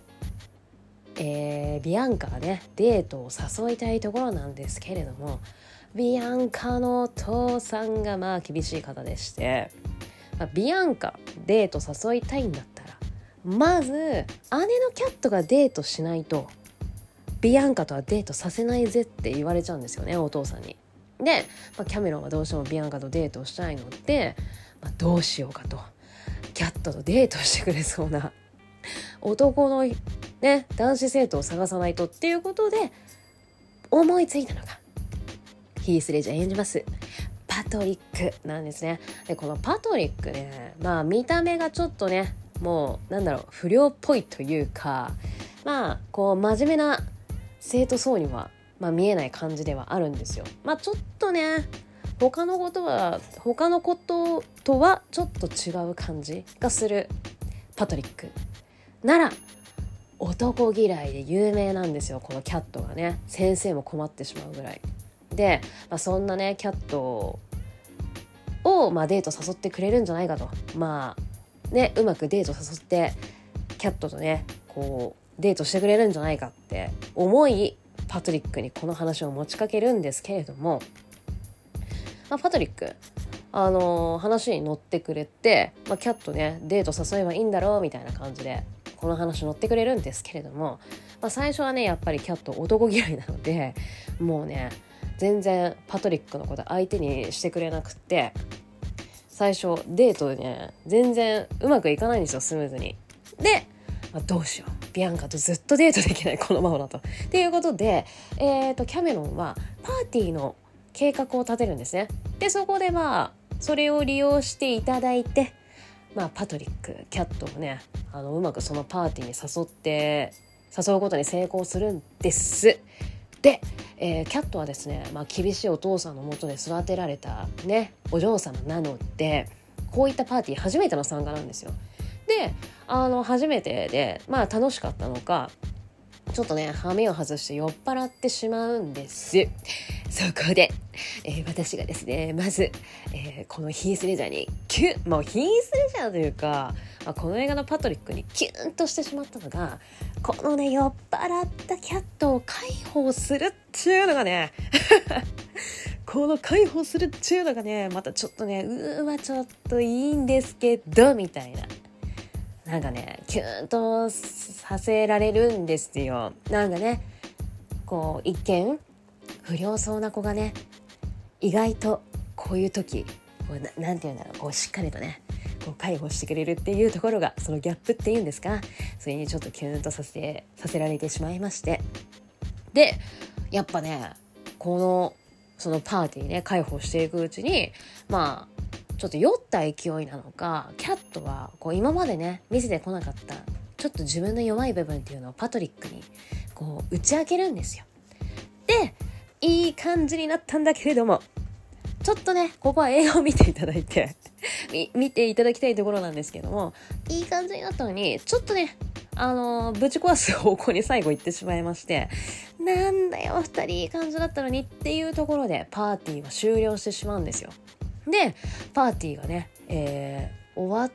[SPEAKER 2] えー、ビアンカがねデートを誘いたいところなんですけれどもビアンカのお父さんがまあ厳しい方でして、まあ、ビアンカデート誘いたいんだったらまず姉のキャットがデートしないとビアンカとはデートさせないぜって言われちゃうんですよねお父さんに。で、まあ、キャメロンはどうしてもビアンカとデートしたいので、まあ、どうしようかとキャットとデートしてくれそうな男のね男子生徒を探さないとっていうことで思いついたのがヒース・レジャー演じますパトリックなんですねでこのパトリックねまあ見た目がちょっとねもうなんだろう不良っぽいというかまあこう真面目な生徒層には、まあ、見えない感じではあるんですよ。まあちょっとね他のことは他のこととはちょっと違う感じがするパトリックなら男嫌いで有名なんですよこのキャットがね先生も困ってしまうぐらい。で、まあ、そんなねキャットを、まあ、デート誘ってくれるんじゃないかと。まあねうまくデート誘ってキャットとねこうデートしてくれるんじゃないかって思いパトリックにこの話を持ちかけるんですけれども、まあ、パトリックあのー、話に乗ってくれて、まあ、キャットねデート誘えばいいんだろうみたいな感じでこの話乗ってくれるんですけれども、まあ、最初はねやっぱりキャット男嫌いなのでもうね全然パトリックのこと相手にしてくれなくって最初デートでね全然うまくいかないんですよスムーズに。で、まあ、どうしようビアンカとずっとデートできないこのままだと。っていうことで、えーと、キャメロンはパーティーの計画を立てるんですね。でそこでまあそれを利用していただいて、まあ、パトリックキャットをねあのうまくそのパーティーに誘って誘うことに成功するんです。で、えー、キャットはですね、まあ、厳しいお父さんのもとで育てられたねお嬢様なのでこういったパーティー初めての参加なんですよ。であの初めてでまあ楽しかったのかちょっとね羽目を外して酔っ払ってしまうんです。そこで、えー、私がですねまず、えー、このヒースレジャーにキュンもうヒースレジャーというか、まあ、この映画のパトリックにキュンとしてしまったのがこのね酔っ払ったキャットを解放するっていうのがね この解放するっていうのがねまたちょっとねうーわちょっといいんですけどみたいな。なんかねキュンとさせられるんですよ。なんかねこう一見不良そうな子がね意外とこういう時こうななんて言うんだろうこうしっかりとねこう介護してくれるっていうところがそのギャップっていうんですか？それにちょっとキュンとさせさせられてしまいまして。でやっぱねこのそのパーティーね介抱していくうちにまあちょっと酔った勢いなのかキャットはこう今までね見せてこなかったちょっと自分の弱い部分っていうのをパトリックにこう打ち明けるんですよ。でいい感じになったんだけれどもちょっとねここは映画を見ていただいて 見ていただきたいところなんですけどもいい感じになったのにちょっとねあのぶち壊す方向に最後行ってしまいましてなんだよ2人いい感じだったのにっていうところでパーティーは終了してしまうんですよ。でパーティーがね、えー、終わ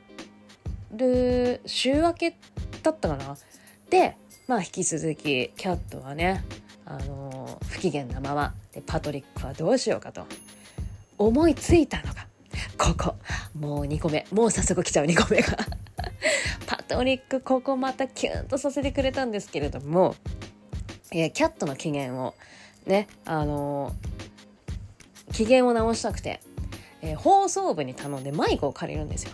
[SPEAKER 2] る週明けだったかな。でまあ引き続きキャットはねあの不機嫌なままでパトリックはどうしようかと思いついたのがここもう2個目。もう早速来ちゃう2個目が。パトリックここまたキュンとさせてくれたんですけれども、えー、キャットの機嫌をねあのー、機嫌を直したくて、えー、放送部に頼んでマイクを借りるんですよ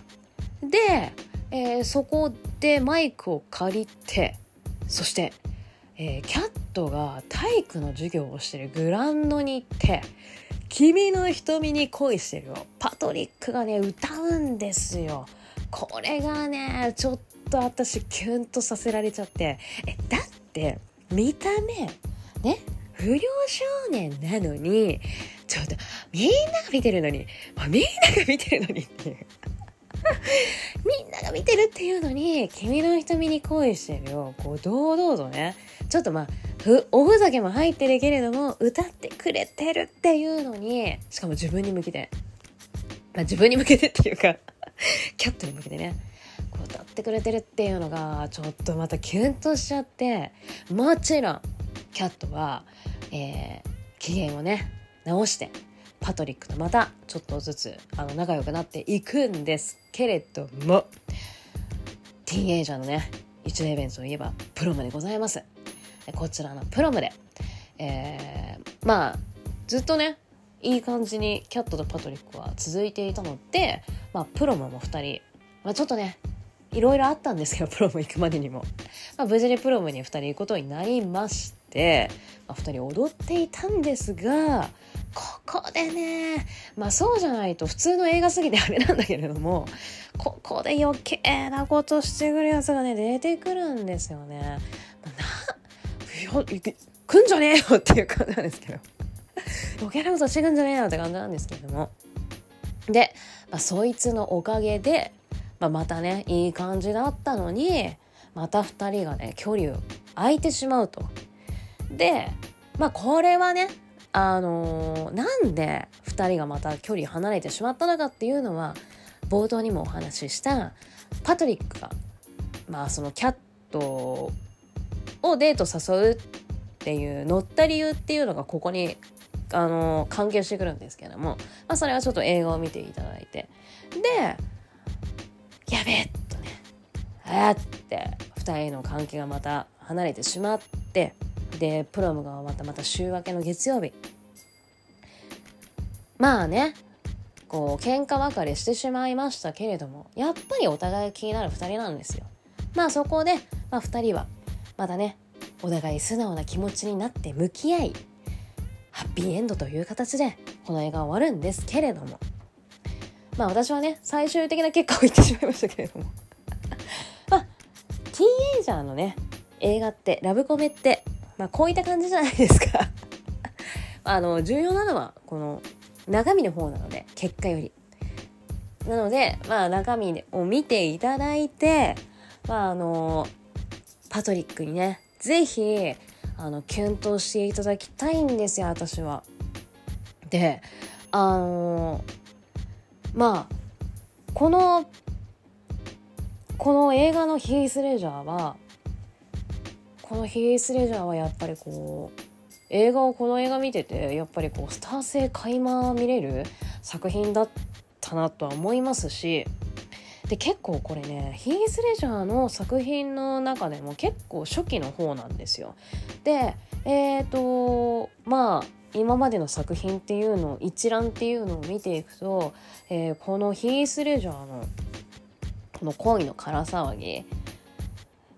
[SPEAKER 2] で、えー、そこでマイクを借りてそして、えー、キャットが体育の授業をしてるグラウンドに行って「君の瞳に恋してるよ」パトリックがね歌うんですよ。これがねちょっと私キュンとさせられちゃってえだって見た目ね不良少年なのにちょっとみんなが見てるのに、まあ、みんなが見てるのにっていうみんなが見てるっていうのに、君の瞳に恋してるよ。こう、堂々とね、ちょっとまあ、ふ、おふざけも入ってるけれども、歌ってくれてるっていうのに、しかも自分に向けて、まあ自分に向けてっていうかキャットに向けてね、こう歌ってくれてるっていうのが、ちょっとまたキュンとしちゃって、もちろん、キャットは、えー、機嫌をね、直して、パトリックとまたちょっとずつあの仲良くなっていくんですけれどもティーンエイジャーのね1年イベントといえばプロムでございます。こちらのプロムで、えー、まあずっとねいい感じにキャットとパトリックは続いていたので、まあ、プロムも2人、まあ、ちょっとねいろいろあったんですけどプロム行くまでにも、まあ、無事にプロムに2人行くことになりまして、2人踊っていたんですがここでねまあそうじゃないと普通の映画すぎてあれなんだけれどもここで余計なことしてくるやつがね出てくるんですよね。な来んじゃねえよっていう感じなんですけど余計なことしてくんじゃねえよって感じなんですけれどもで、まあ、そいつのおかげで、まあ、またねいい感じだったのにまた2人がね距離を空いてしまうと。でまあこれはねあのー、なんで2人がまた距離離れてしまったのかっていうのは冒頭にもお話ししたパトリックがまあそのキャットをデート誘うっていう乗った理由っていうのがここにあのー、関係してくるんですけども、まあ、それはちょっと映画を見ていただいて。でやべえっとねあって2人の関係がまた離れてしまってでプロムが終わったまた週明けの月曜日。まあねこう喧嘩別れしてしまいましたけれどもやっぱりお互い気になる2人なんですよ。まあそこで、まあ、2人はまたねお互い素直な気持ちになって向き合いハッピーエンドという形でこの映画は終わるんですけれども。まあ私はね最終的な結果を言ってしまいましたけれども。まあティーンエイジャーのね映画ってラブコメってまあ、こういった感じじゃないですか あの重要なのはこの中身の方なので結果よりなのでまあ中身を見ていただいてまああのパトリックにね是非あの検討していただきたいんですよ私は。であのまあこのこの映画のヒース・レジャーはこのヒース・レジャーはやっぱりこう映画をこの映画見ててやっぱりこうスター性垣間見れる作品だったなとは思いますし
[SPEAKER 1] で結構これねヒース・レジャーの作品の中でも結構初期の方なんですよ。でえっ、ー、とまあ今までの作品っていうのを一覧っていうのを見ていくと、えー、このヒース・レジャーのこの恋の空騒ぎ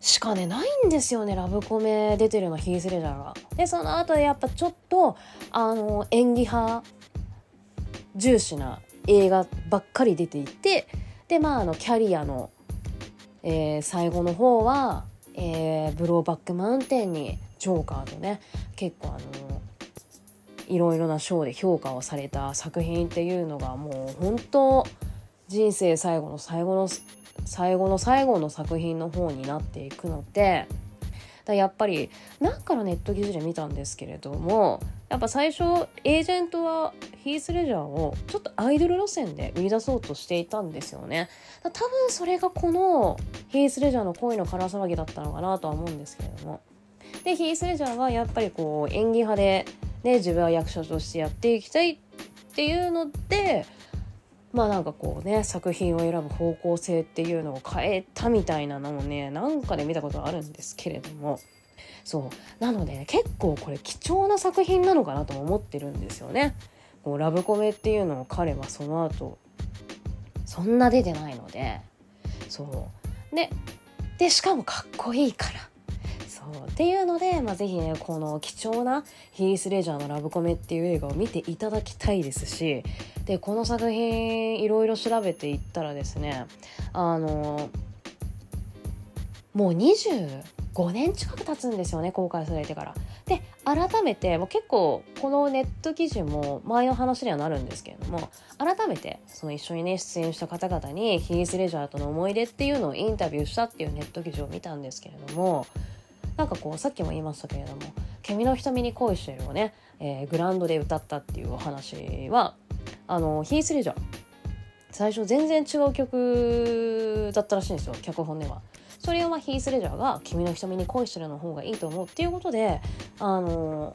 [SPEAKER 1] しかねないんですよねラブコメ出てるのヒース・レジャーが。でその後でやっぱちょっとあの演技派重視な映画ばっかり出ていてでまああのキャリアの、えー、最後の方は、えー、ブローバックマウンテンにジョーカーとね結構あのいろいろな賞で評価をされた作品っていうのがもう本当人生最後の最後の最後の最後の作品の方になっていくのでだやっぱりなんかのネット記事で見たんですけれどもやっぱ最初エージェントはヒース・レジャーをちょっとアイドル路線で売り出そうとしていたんですよね。多分それがこのヒース・レジャーの恋の空騒ぎだったのかなとは思うんですけれども。でヒース・レジャーはやっぱりこう演技派で、ね、自分は役者としてやっていきたいっていうのでまあなんかこうね作品を選ぶ方向性っていうのを変えたみたいなのをねなんかで見たことあるんですけれども。そう。なので、ね、結構これ貴重な作品なのかなとも思ってるんですよね。こうラブコメっていうのを彼はその後そんな出てないので。そう。ででしかもかっこいいから。そうっていうので、まあ、ぜひねこの貴重なヒース・レジャーの「ラブコメ」っていう映画を見ていただきたいですしでこの作品いろいろ調べていったらですねあのもう25年近く経つんですよね公開されてから。で改めてもう結構このネット記事も前の話にはなるんですけれども改めてその一緒にね出演した方々にヒース・レジャーとの思い出っていうのをインタビューしたっていうネット記事を見たんですけれどもなんかこうさっきも言いましたけれども「君の瞳に恋してる」をね、えー、グラウンドで歌ったっていうお話はあのヒース・レジャー最初全然違う曲だったらしいんですよ脚本では。それをまあヒース・レジャーが「君の瞳に恋してる」の方がいいと思うっていうことであの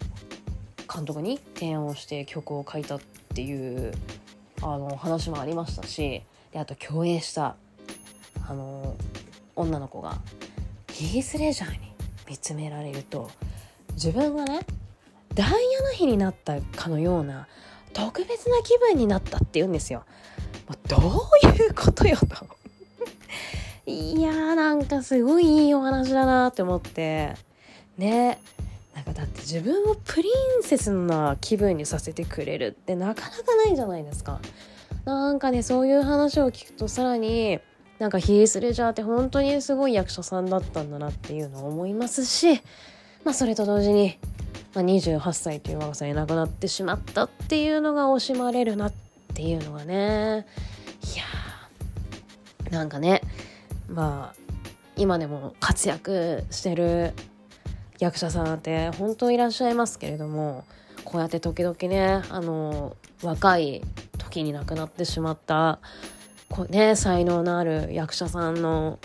[SPEAKER 1] 監督に提案をして曲を書いたっていうあの話もありましたしであと共演したあの女の子がヒース・レジャーに見つめられると自分がねダイアナ妃になったかのような特別な気分になったって言うんですよ。どういうことよといやーなんかすごいいいお話だなって思ってねなんかだって自分をプリンセスな気分にさせてくれるってなかなかないじゃないですか。なんかねそういう話を聞くとさらになんかヒース・レジャーって本当にすごい役者さんだったんだなっていうのを思いますし、まあ、それと同時に、まあ、28歳という若さに亡くなってしまったっていうのが惜しまれるなっていうのがね。いやー。なんかねまあ今でも活躍してる役者さんって本当いらっしゃいますけれどもこうやって時々ねあの若い時に亡くなってしまったこうね才能のある役者さんの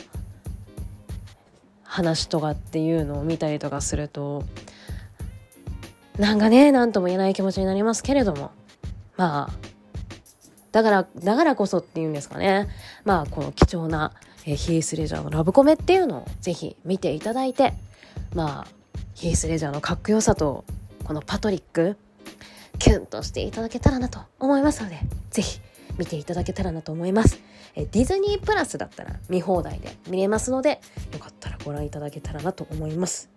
[SPEAKER 1] 話とかっていうのを見たりとかするとなんかね何とも言えない気持ちになりますけれども。まあだからだからこそっていうんですかね。まあこの貴重な、え、ヒース・レジャーのラブコメっていうのをぜひ見ていただいてまあヒース・レジャーのかっこよさとこのパトリックキュンとしていただけたらなと思いますのでぜひ見ていただけたらなと思います。えディズニープラスだったら見放題で見れますので、よかったらご覧いただけたらなと思います。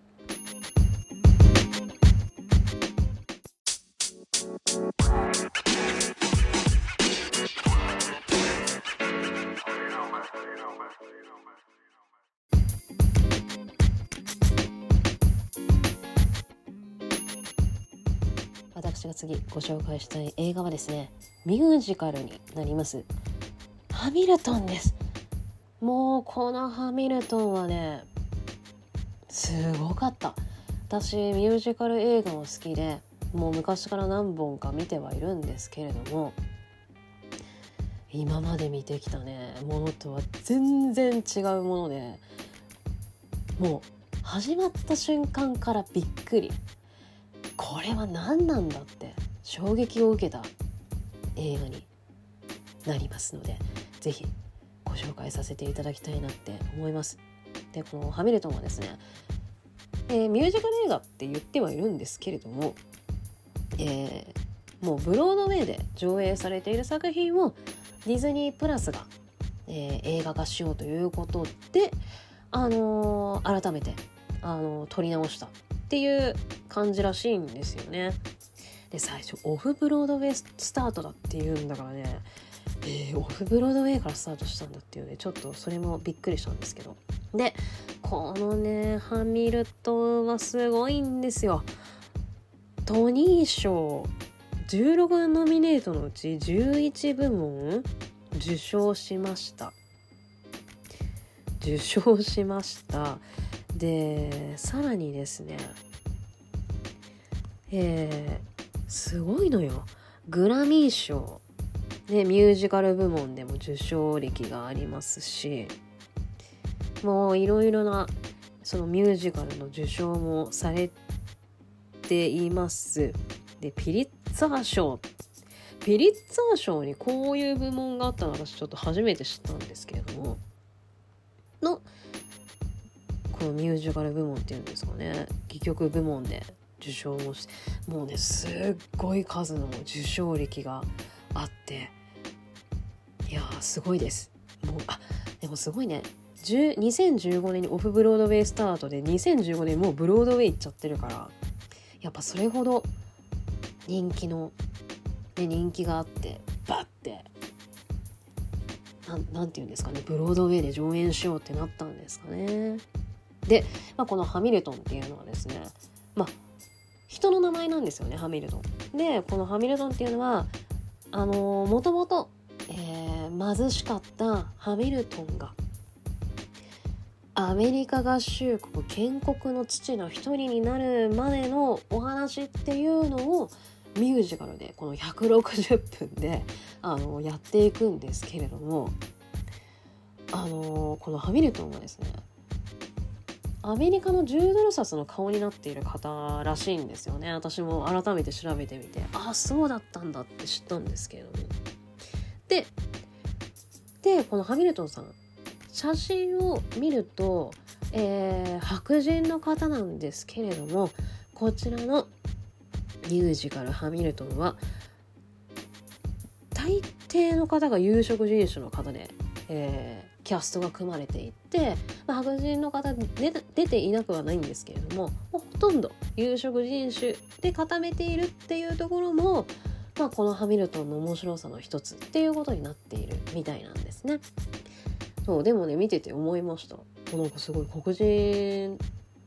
[SPEAKER 1] 私が次ご紹介したい映画はですねミュージカルになります。ハミルトンです。もうこのハミルトンはねすごかった。私ミュージカル映画も好きでもう昔から何本か見てはいるんですけれども今まで見てきたねものとは全然違うものでもう始まった瞬間からびっくり。これは何なんだって衝撃を受けた映画になりますので是非ご紹介させていただきたいなって思います。でこの「ハミルトン」はですね、えー、ミュージカル映画って言ってはいるんですけれども、えー、もうブロードウェイで上映されている作品をディズニープラスが、えー、映画化しようということで、あのー、改めて、あのー、撮り直したっていう感じらしいんですよね。で最初オフブロードウェイスタートだっていうんだからね。えー、オフブロードウェイからスタートしたんだっていうね。ちょっとそれもびっくりしたんですけど。でこのねハミルトンはすごいんですよ。トニー賞16ノミネートのうち11部門受賞しました。受賞しました。でさらにですねえー、すごいのよ。グラミー賞。ね、ミュージカル部門でも受賞歴がありますしもういろいろなそのミュージカルの受賞もされています。でピリッツァー賞。ピリッツァー賞にこういう部門があったの私ちょっと初めて知ったんですけれども。ののミュージカル部門っていうんですかね。戯曲部門で受賞をしてもうねすっごい数の受賞歴があって。いやすごいです。もうあでもすごいね。2015年にオフブロードウェイスタートで2015年もうブロードウェイ行っちゃってるからやっぱそれほど人気の、ね、人気があってバッてなんて言うんですかね。ブロードウェイで上演しようってなったんですかね。で、まあ、このハミルトンっていうのはですねまあ人の名前なんですよねハミルトン。でこのハミルトンっていうのはあのもともとえー、貧しかったハミルトンがアメリカ合衆国建国の父の一人になるまでのお話っていうのをミュージカルでこの160分であのやっていくんですけれどもあのこのハミルトンはですねアメリカの10ドル札の顔になっている方らしいんですよね。私も改めて調べてみて。ああそうだったんだって知ったんですけれども。ででこのハミルトンさん写真を見ると、えー、白人の方なんですけれどもこちらのミュージカル「ハミルトン」は大抵の方が有色人種の方で、え、キャストが組まれていて、まあ、白人の方で出ていなくはないんですけれどもほとんど有色人種で固めているっていうところもまあ、このハミルトンの面白さの一つっていうことになっているみたいなんですね。そうでもね見てて思いました。なんかすごい黒人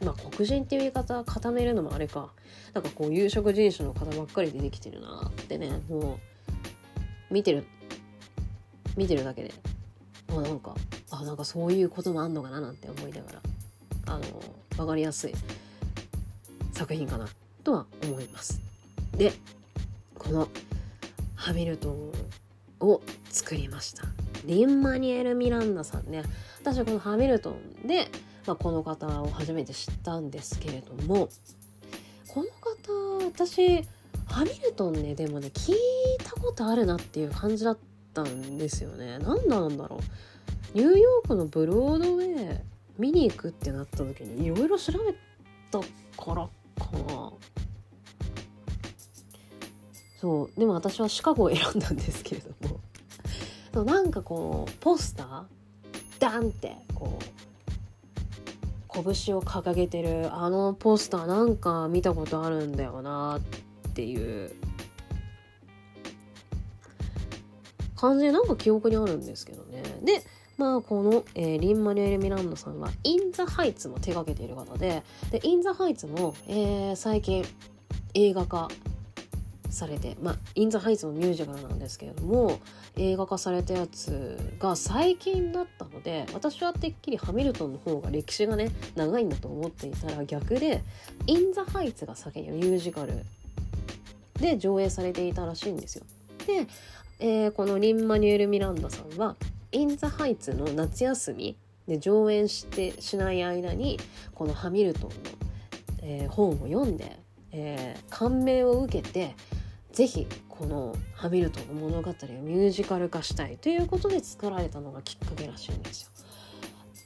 [SPEAKER 1] まあ黒人っていう言い方固めるのもあれかなんかこう有色人種の方ばっかり出てきてるなってねもう見てる見てるだけであなんかあなんかそういうこともあんのかななんて思いながらあの分かりやすい作品かなとは思います。でこのハミルトンを作りました。リン・マニエル・ミランダさんね。私はこのハミルトンで、まあ、この方を初めて知ったんですけれどもこの方私ハミルトンねでもね聞いたことあるなっていう感じだったんですよね。何なんだろう。ニューヨークのブロードウェイ見に行くってなった時にいろいろ調べたからかな。そう。でも私はシカゴを選んだんですけれども。そうなんかこうポスターダンってこう拳を掲げてるあのポスターなんか見たことあるんだよなっていう感じでなんか記憶にあるんですけどねでまあこの、えー、リン・マニュエル・ミランドさんはイン・ザ・ハイツも手掛けている方ででイン・ザ・ハイツも、えー、最近映画化されてまあイン・ザ・ハイツのミュージカルなんですけれども映画化されたやつが最近だったので私はてっきりハミルトンの方が歴史がね長いんだと思っていたら逆でイン・ザ・ハイツが先にミュージカルで上映されていたらしいんですよ。で、えー、このリン・マニュエル・ミランダさんはイン・ザ・ハイツの夏休みで上演してしない間にこのハミルトンの、えー、本を読んで、えー、感銘を受けてぜひこの「ハミルトン」の物語をミュージカル化したいということで作られたのがきっかけらしいんですよ。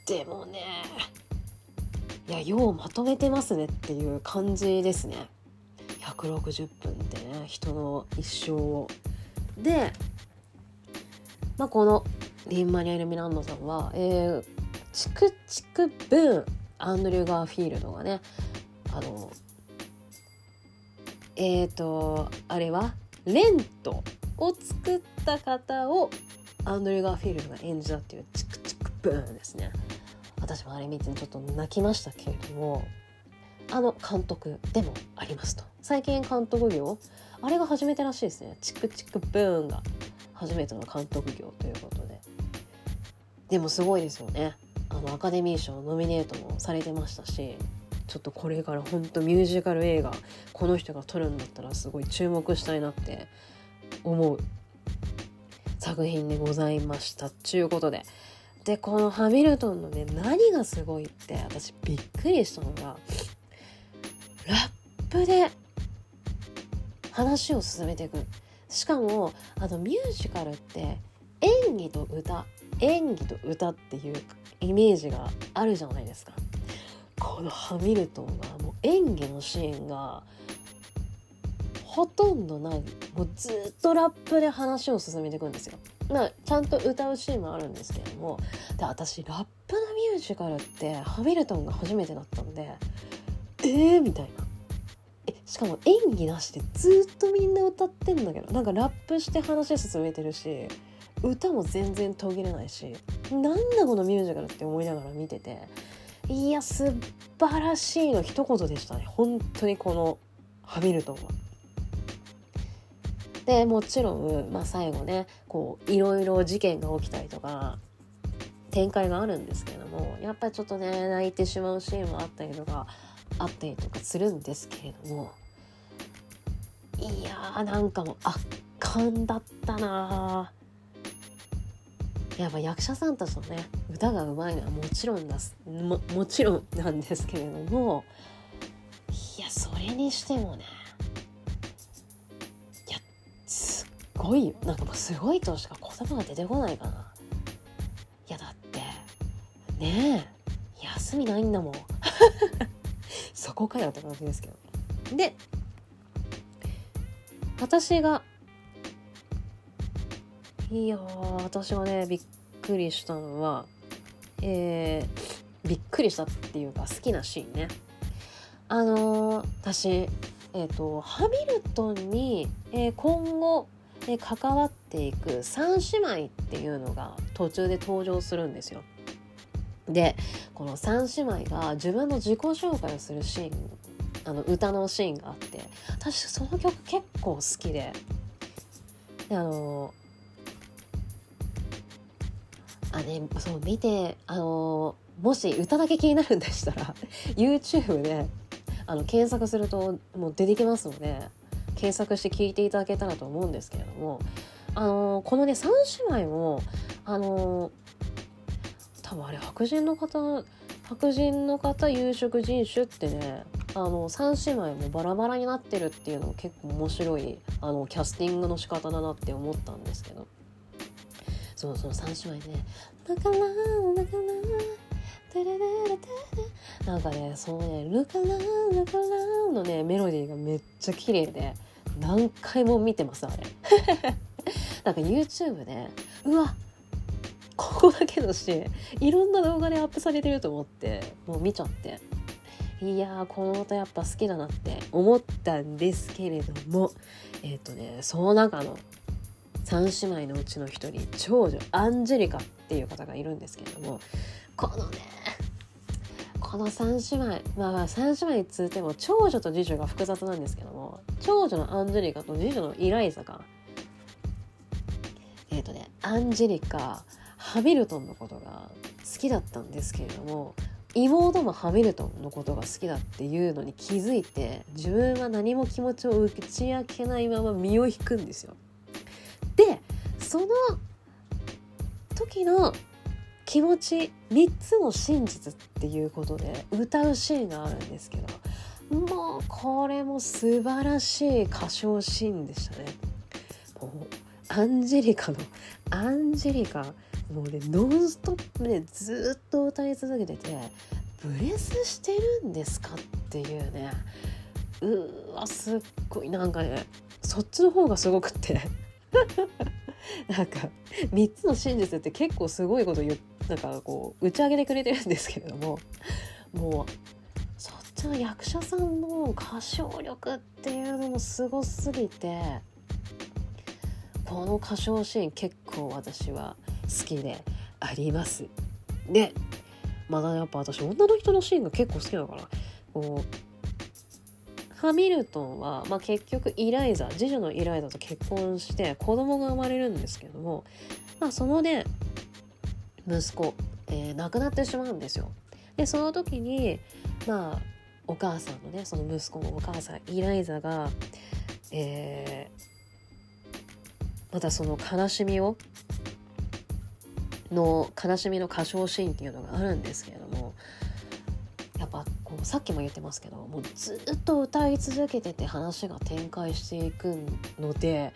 [SPEAKER 1] でもねいやようまとめてますねっていう感じですね。160分ってね人の一生を。で、まあ、このリン・マニュエル・ミランドさんは、えー、チクチクブーンアンドリュー・ガーフィールドがねあのえっ、ー、とあれはレントを作った方をアンドリュー・ガーフィールドが演じたっていうチクチクブーンですね。私もあれ見てちょっと泣きましたけれどもあの監督でもありますと。最近監督業あれが初めてらしいですね。チクチクブーンが初めての監督業ということで。でもすごいですよね。あのアカデミー賞ノミネートもされてましたしちょっとこれから本当ミュージカル映画この人が撮るんだったらすごい注目したいなって思う作品でございましたちゅうことで。でこの「ハミルトン」のね何がすごいって私びっくりしたのがラップで話を進めていく。しかもあのミュージカルって演技と歌演技と歌っていうイメージがあるじゃないですか。このハミルトンはもう演技のシーンがほとんどない。もうずっとラップで話を進めていくんですよ。まあ、ちゃんと歌うシーンもあるんですけれども。で私ラップのミュージカルってハミルトンが初めてだったんでえーみたいな。えしかも演技なしでずっとみんな歌ってんだけどなんかラップして話進めてるし歌も全然途切れないしなんだこのミュージカルって思いながら見てていや素晴らしいの一言でしたね本当にこのハミルトンは。でもちろん、まあ、最後ねこういろいろ事件が起きたりとか展開があるんですけどもやっぱりちょっとね泣いてしまうシーンもあったりとかあったりとかするんですけれどもいやーなんかもう圧巻だったなやっぱ役者さんたちのね歌がうまいのはもちろんだももちろんなんですけれどもいやそれにしてもねいやすっごいよ。なんかもうすごいとしか言葉が出てこないかな。いやだってねえ休みないんだもん。そこかよって感じですけどで私がいや私がねびっくりしたのはえー、びっくりしたっていうか好きなシーンねあのー、私えっ、ー、とハミルトンに、えー、今後、え関わっていく三姉妹っていうのが途中で登場するんですよ。でこの三姉妹が自分の自己紹介をするシーンあの歌のシーンがあって私その曲結構好きで。であのあねそう見てあのもし歌だけ気になるんでしたら YouTube であの検索するともう出てきますので検索して聞いていただけたらと思うんですけれどもあのこのね3姉妹もあの多分あれ白人の方白人の方有色人種ってねあの3姉妹もバラバラになってるっていうのも結構面白いあのキャスティングの仕方だなって思ったんですけど。そうそう3姉妹ね「だからだから」なんかねそのね「ルカラルカラ」のねメロディーがめっちゃ綺麗で何回も見てますあれ。なんか YouTube でうわここだけのシーン。いろんな動画でアップされてると思って。もう見ちゃって。いやこの歌やっぱ好きだなって思ったんですけれども。えっ、ー、とねその中の3姉妹のうちの一人長女アンジェリカっていう方がいるんですけれども。このねこの3姉妹まあ3姉妹っつっても長女と次女が複雑なんですけども。長女のアンジェリカと次女のイライザが。えっ、ー、とねアンジェリカハミルトンのことが好きだったんですけれども妹もハミルトンのことが好きだっていうのに気づいて自分は何も気持ちを打ち明けないまま身を引くんですよ。でその時の気持ち3つの真実っていうことで歌うシーンがあるんですけどもうこれも素晴らしい歌唱シーンでしたねアンジェリカのアンジェリカもうねノンストップでずっと歌い続けててブレスしてるんですかっていうね。うわすっごいなんかねそっちの方がすごくって。なんか3つの真実って結構すごいこと言なんかこう打ち上げてくれてるんですけれども。もうそっちの役者さんの歌唱力っていうのもすごすぎてこの歌唱シーン結構私は好きであります。でまだやっぱ私女の人のシーンが結構好きだからこうハミルトンは、まあ、結局イライザ次女のイライザと結婚して子供が生まれるんですけども、まあ、そのね息子、えー亡くなってしまうんですよ。でその時にまあお母さんのねその息子のお母さんイライザが、えーまたその悲しみをの悲しみの歌唱シーンっていうのがあるんですけれどもやっぱこうさっきも言ってますけどもうずっと歌い続けてて話が展開していくので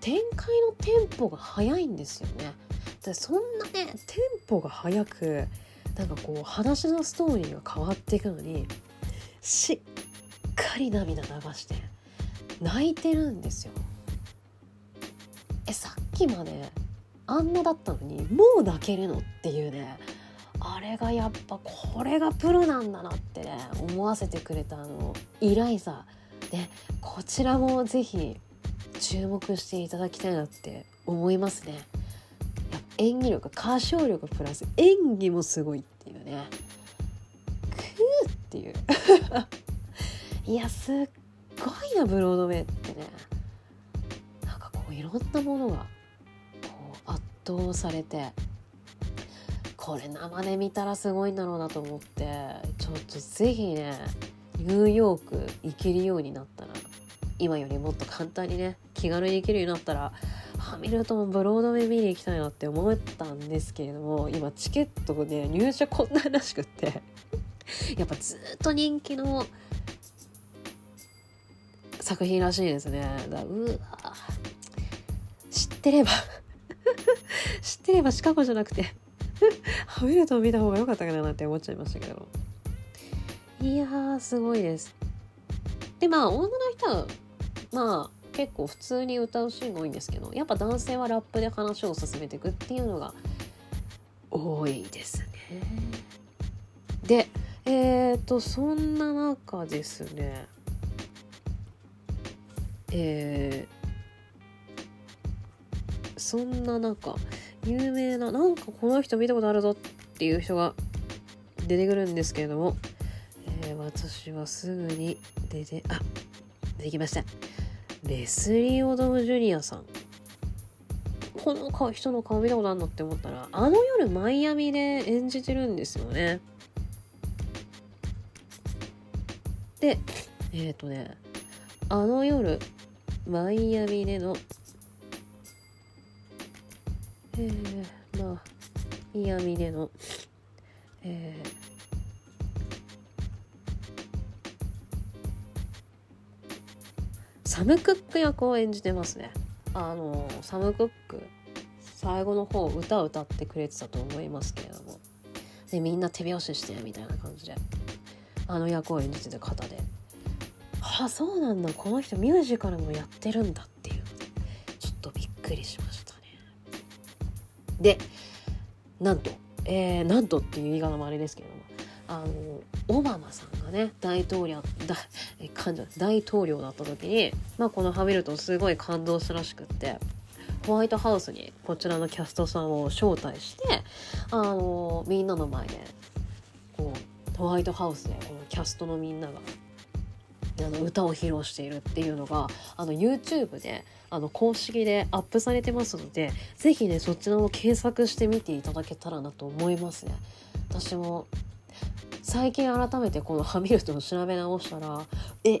[SPEAKER 1] 展開のテンポが速いんですよね。でそんなねテンポが速くなんかこう話のストーリーが変わっていくのにしっかり涙流して泣いてるんですよ。えさっきまであんなだったのにもう泣けるのっていうね。あれがやっぱこれがプロなんだなってね思わせてくれたあのイライザ。でこちらもぜひ注目していただきたいなって思いますね。やっぱ演技力歌唱力プラス演技もすごいっていうね。クーっていう。いやすっごいなブロードウェイってね。いろんなものがこう圧倒されてこれ生で見たらすごいんだろうなと思ってちょっとぜひねニューヨーク行けるようになったら今よりもっと簡単にね気軽に行けるようになったらハミルトンブロードウェイ見に行きたいなって思ったんですけれども今チケットね入社困難らしくって やっぱずっと人気の作品らしいですね。だうわってれば 知ってればシカゴじゃなくて ハミルトン見た方が良かったかなって思っちゃいましたけど。いやーすごいです。でまあ女の人はまあ結構普通に歌うシーンが多いんですけどやっぱ男性はラップで話を進めていくっていうのが多いですね。でえっ、とそんな中ですね。えーそんな中有名ななんかこの人見たことあるぞっていう人が出てくるんですけれども、えー私はすぐに出てあできました。レスリー・オドム・ジュニアさん。この顔人の顔見たことあるのって思ったらあの夜マイアミで演じてるんですよね。でえっ、とねあの夜マイアミでのえー、まあマイアミでのえーサム・クック役を演じてますね。あのサム・クック最後の方歌を歌ってくれてたと思いますけれども。でみんな手拍子してみたいな感じであの役を演じてた方で。あそうなんだ。この人ミュージカルもやってるんだっていう。ちょっとびっくりしました。でなんと、えー、なんとっていう言い方もあれですけれどもあのオバマさんがね大統領だ え感じ大統領だった時に、まあ、このハミルトンすごい感動したらしくってホワイトハウスにこちらのキャストさんを招待してあのみんなの前でこうホワイトハウスでこのキャストのみんながあの歌を披露しているっていうのがあの YouTube であの公式でアップされてますのでぜひねそちらも検索してみていただけたらなと思いますね。私も最近改めてこのハミルトンを調べ直したらえ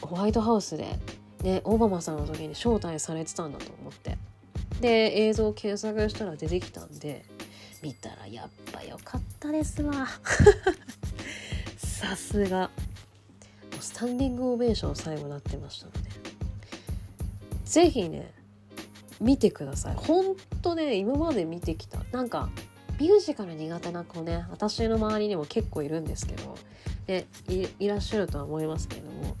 [SPEAKER 1] ホワイトハウスで、ね、オバマさんの時に招待されてたんだと思って。で映像を検索したら出てきたんで見たらやっぱ良かったですわ。さすが。
[SPEAKER 2] スタンディングオベーション最後なってましたので。是非ね見てください。ほんとね今まで見てきた。なんかミュージカル苦手な子ね私の周りにも結構いるんですけどでいらっしゃるとは思いますけれども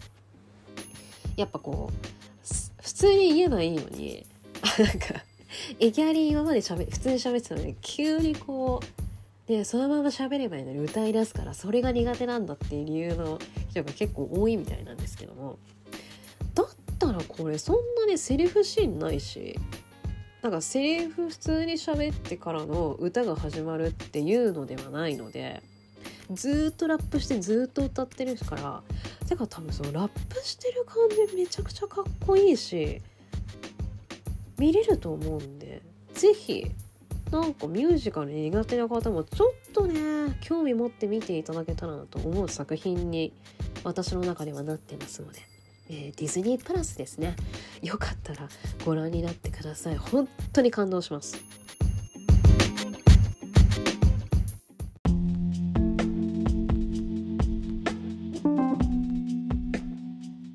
[SPEAKER 2] やっぱこう普通に言えばいいのに なんかいきなり今までしゃべ普通に喋ってたのに急にこうでそのまま喋ればいいのに歌い出すからそれが苦手なんだっていう理由の人が結構多いみたいなんですけどもったらこれそんなにセリフシーンないしなんかセリフ普通に喋ってからの歌が始まるっていうのではないのでずっとラップしてずっと歌ってるからてか多分そのラップしてる感じめちゃくちゃかっこいいし見れると思うんで是非なんかミュージカル苦手な方もちょっとね興味持って見ていただけたらなと思う作品に私の中ではなってますので、えー、ディズニープラスですね。よかったらご覧になってください。本当に感動します。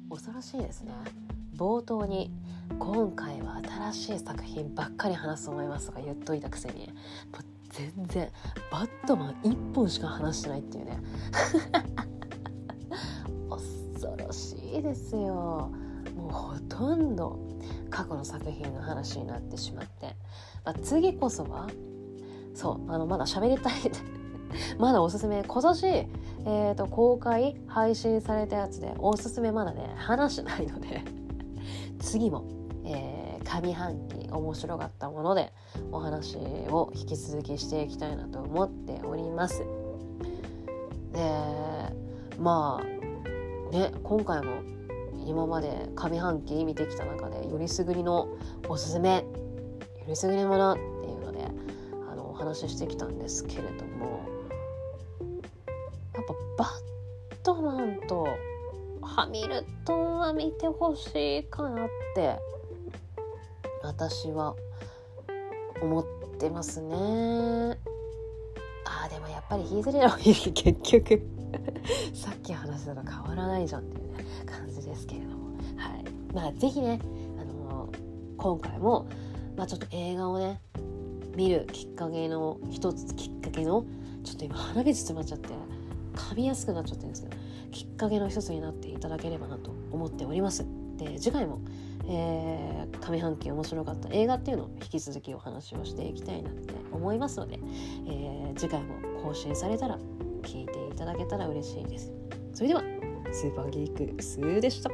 [SPEAKER 2] 恐ろしいですね。冒頭に今回は新しい作品ばっかり話すと思いますとか言っといたくせにもう全然バットマン1本しか話してないっていうね。恐ろしいですよ。もうほとんど過去の作品の話になってしまって、まあ、次こそはそうあのまだ喋りたい。まだおすすめ今年、えーと公開配信されたやつでおすすめまだね話しないので。次もえー、上半期面白かったものでお話を引き続きしていきたいなと思っております。でまあね今回も今まで上半期見てきた中でよりすぐりのおすすめよりすぐりのものっていうのであのお話ししてきたんですけれどもやっぱバットマンとハミルトンは見てほしいかなって私は思ってますね。あでもやっぱりヒーズレラー結局。さっき話したと変わらないじゃんっていうね感じですけれどもはいまあ是非ねあのー、今回もまあちょっと映画をね見るきっかけの一つきっかけのちょっと今鼻水詰まっちゃって噛みやすくなっちゃってるんですけどきっかけの一つになっていただければなと思っております。で次回もえー、上半期面白かった映画っていうのを引き続きお話をしていきたいなって思いますので、えー、次回も更新されたら聞いていただけたら嬉しいです。それではスーパーギークスーでした。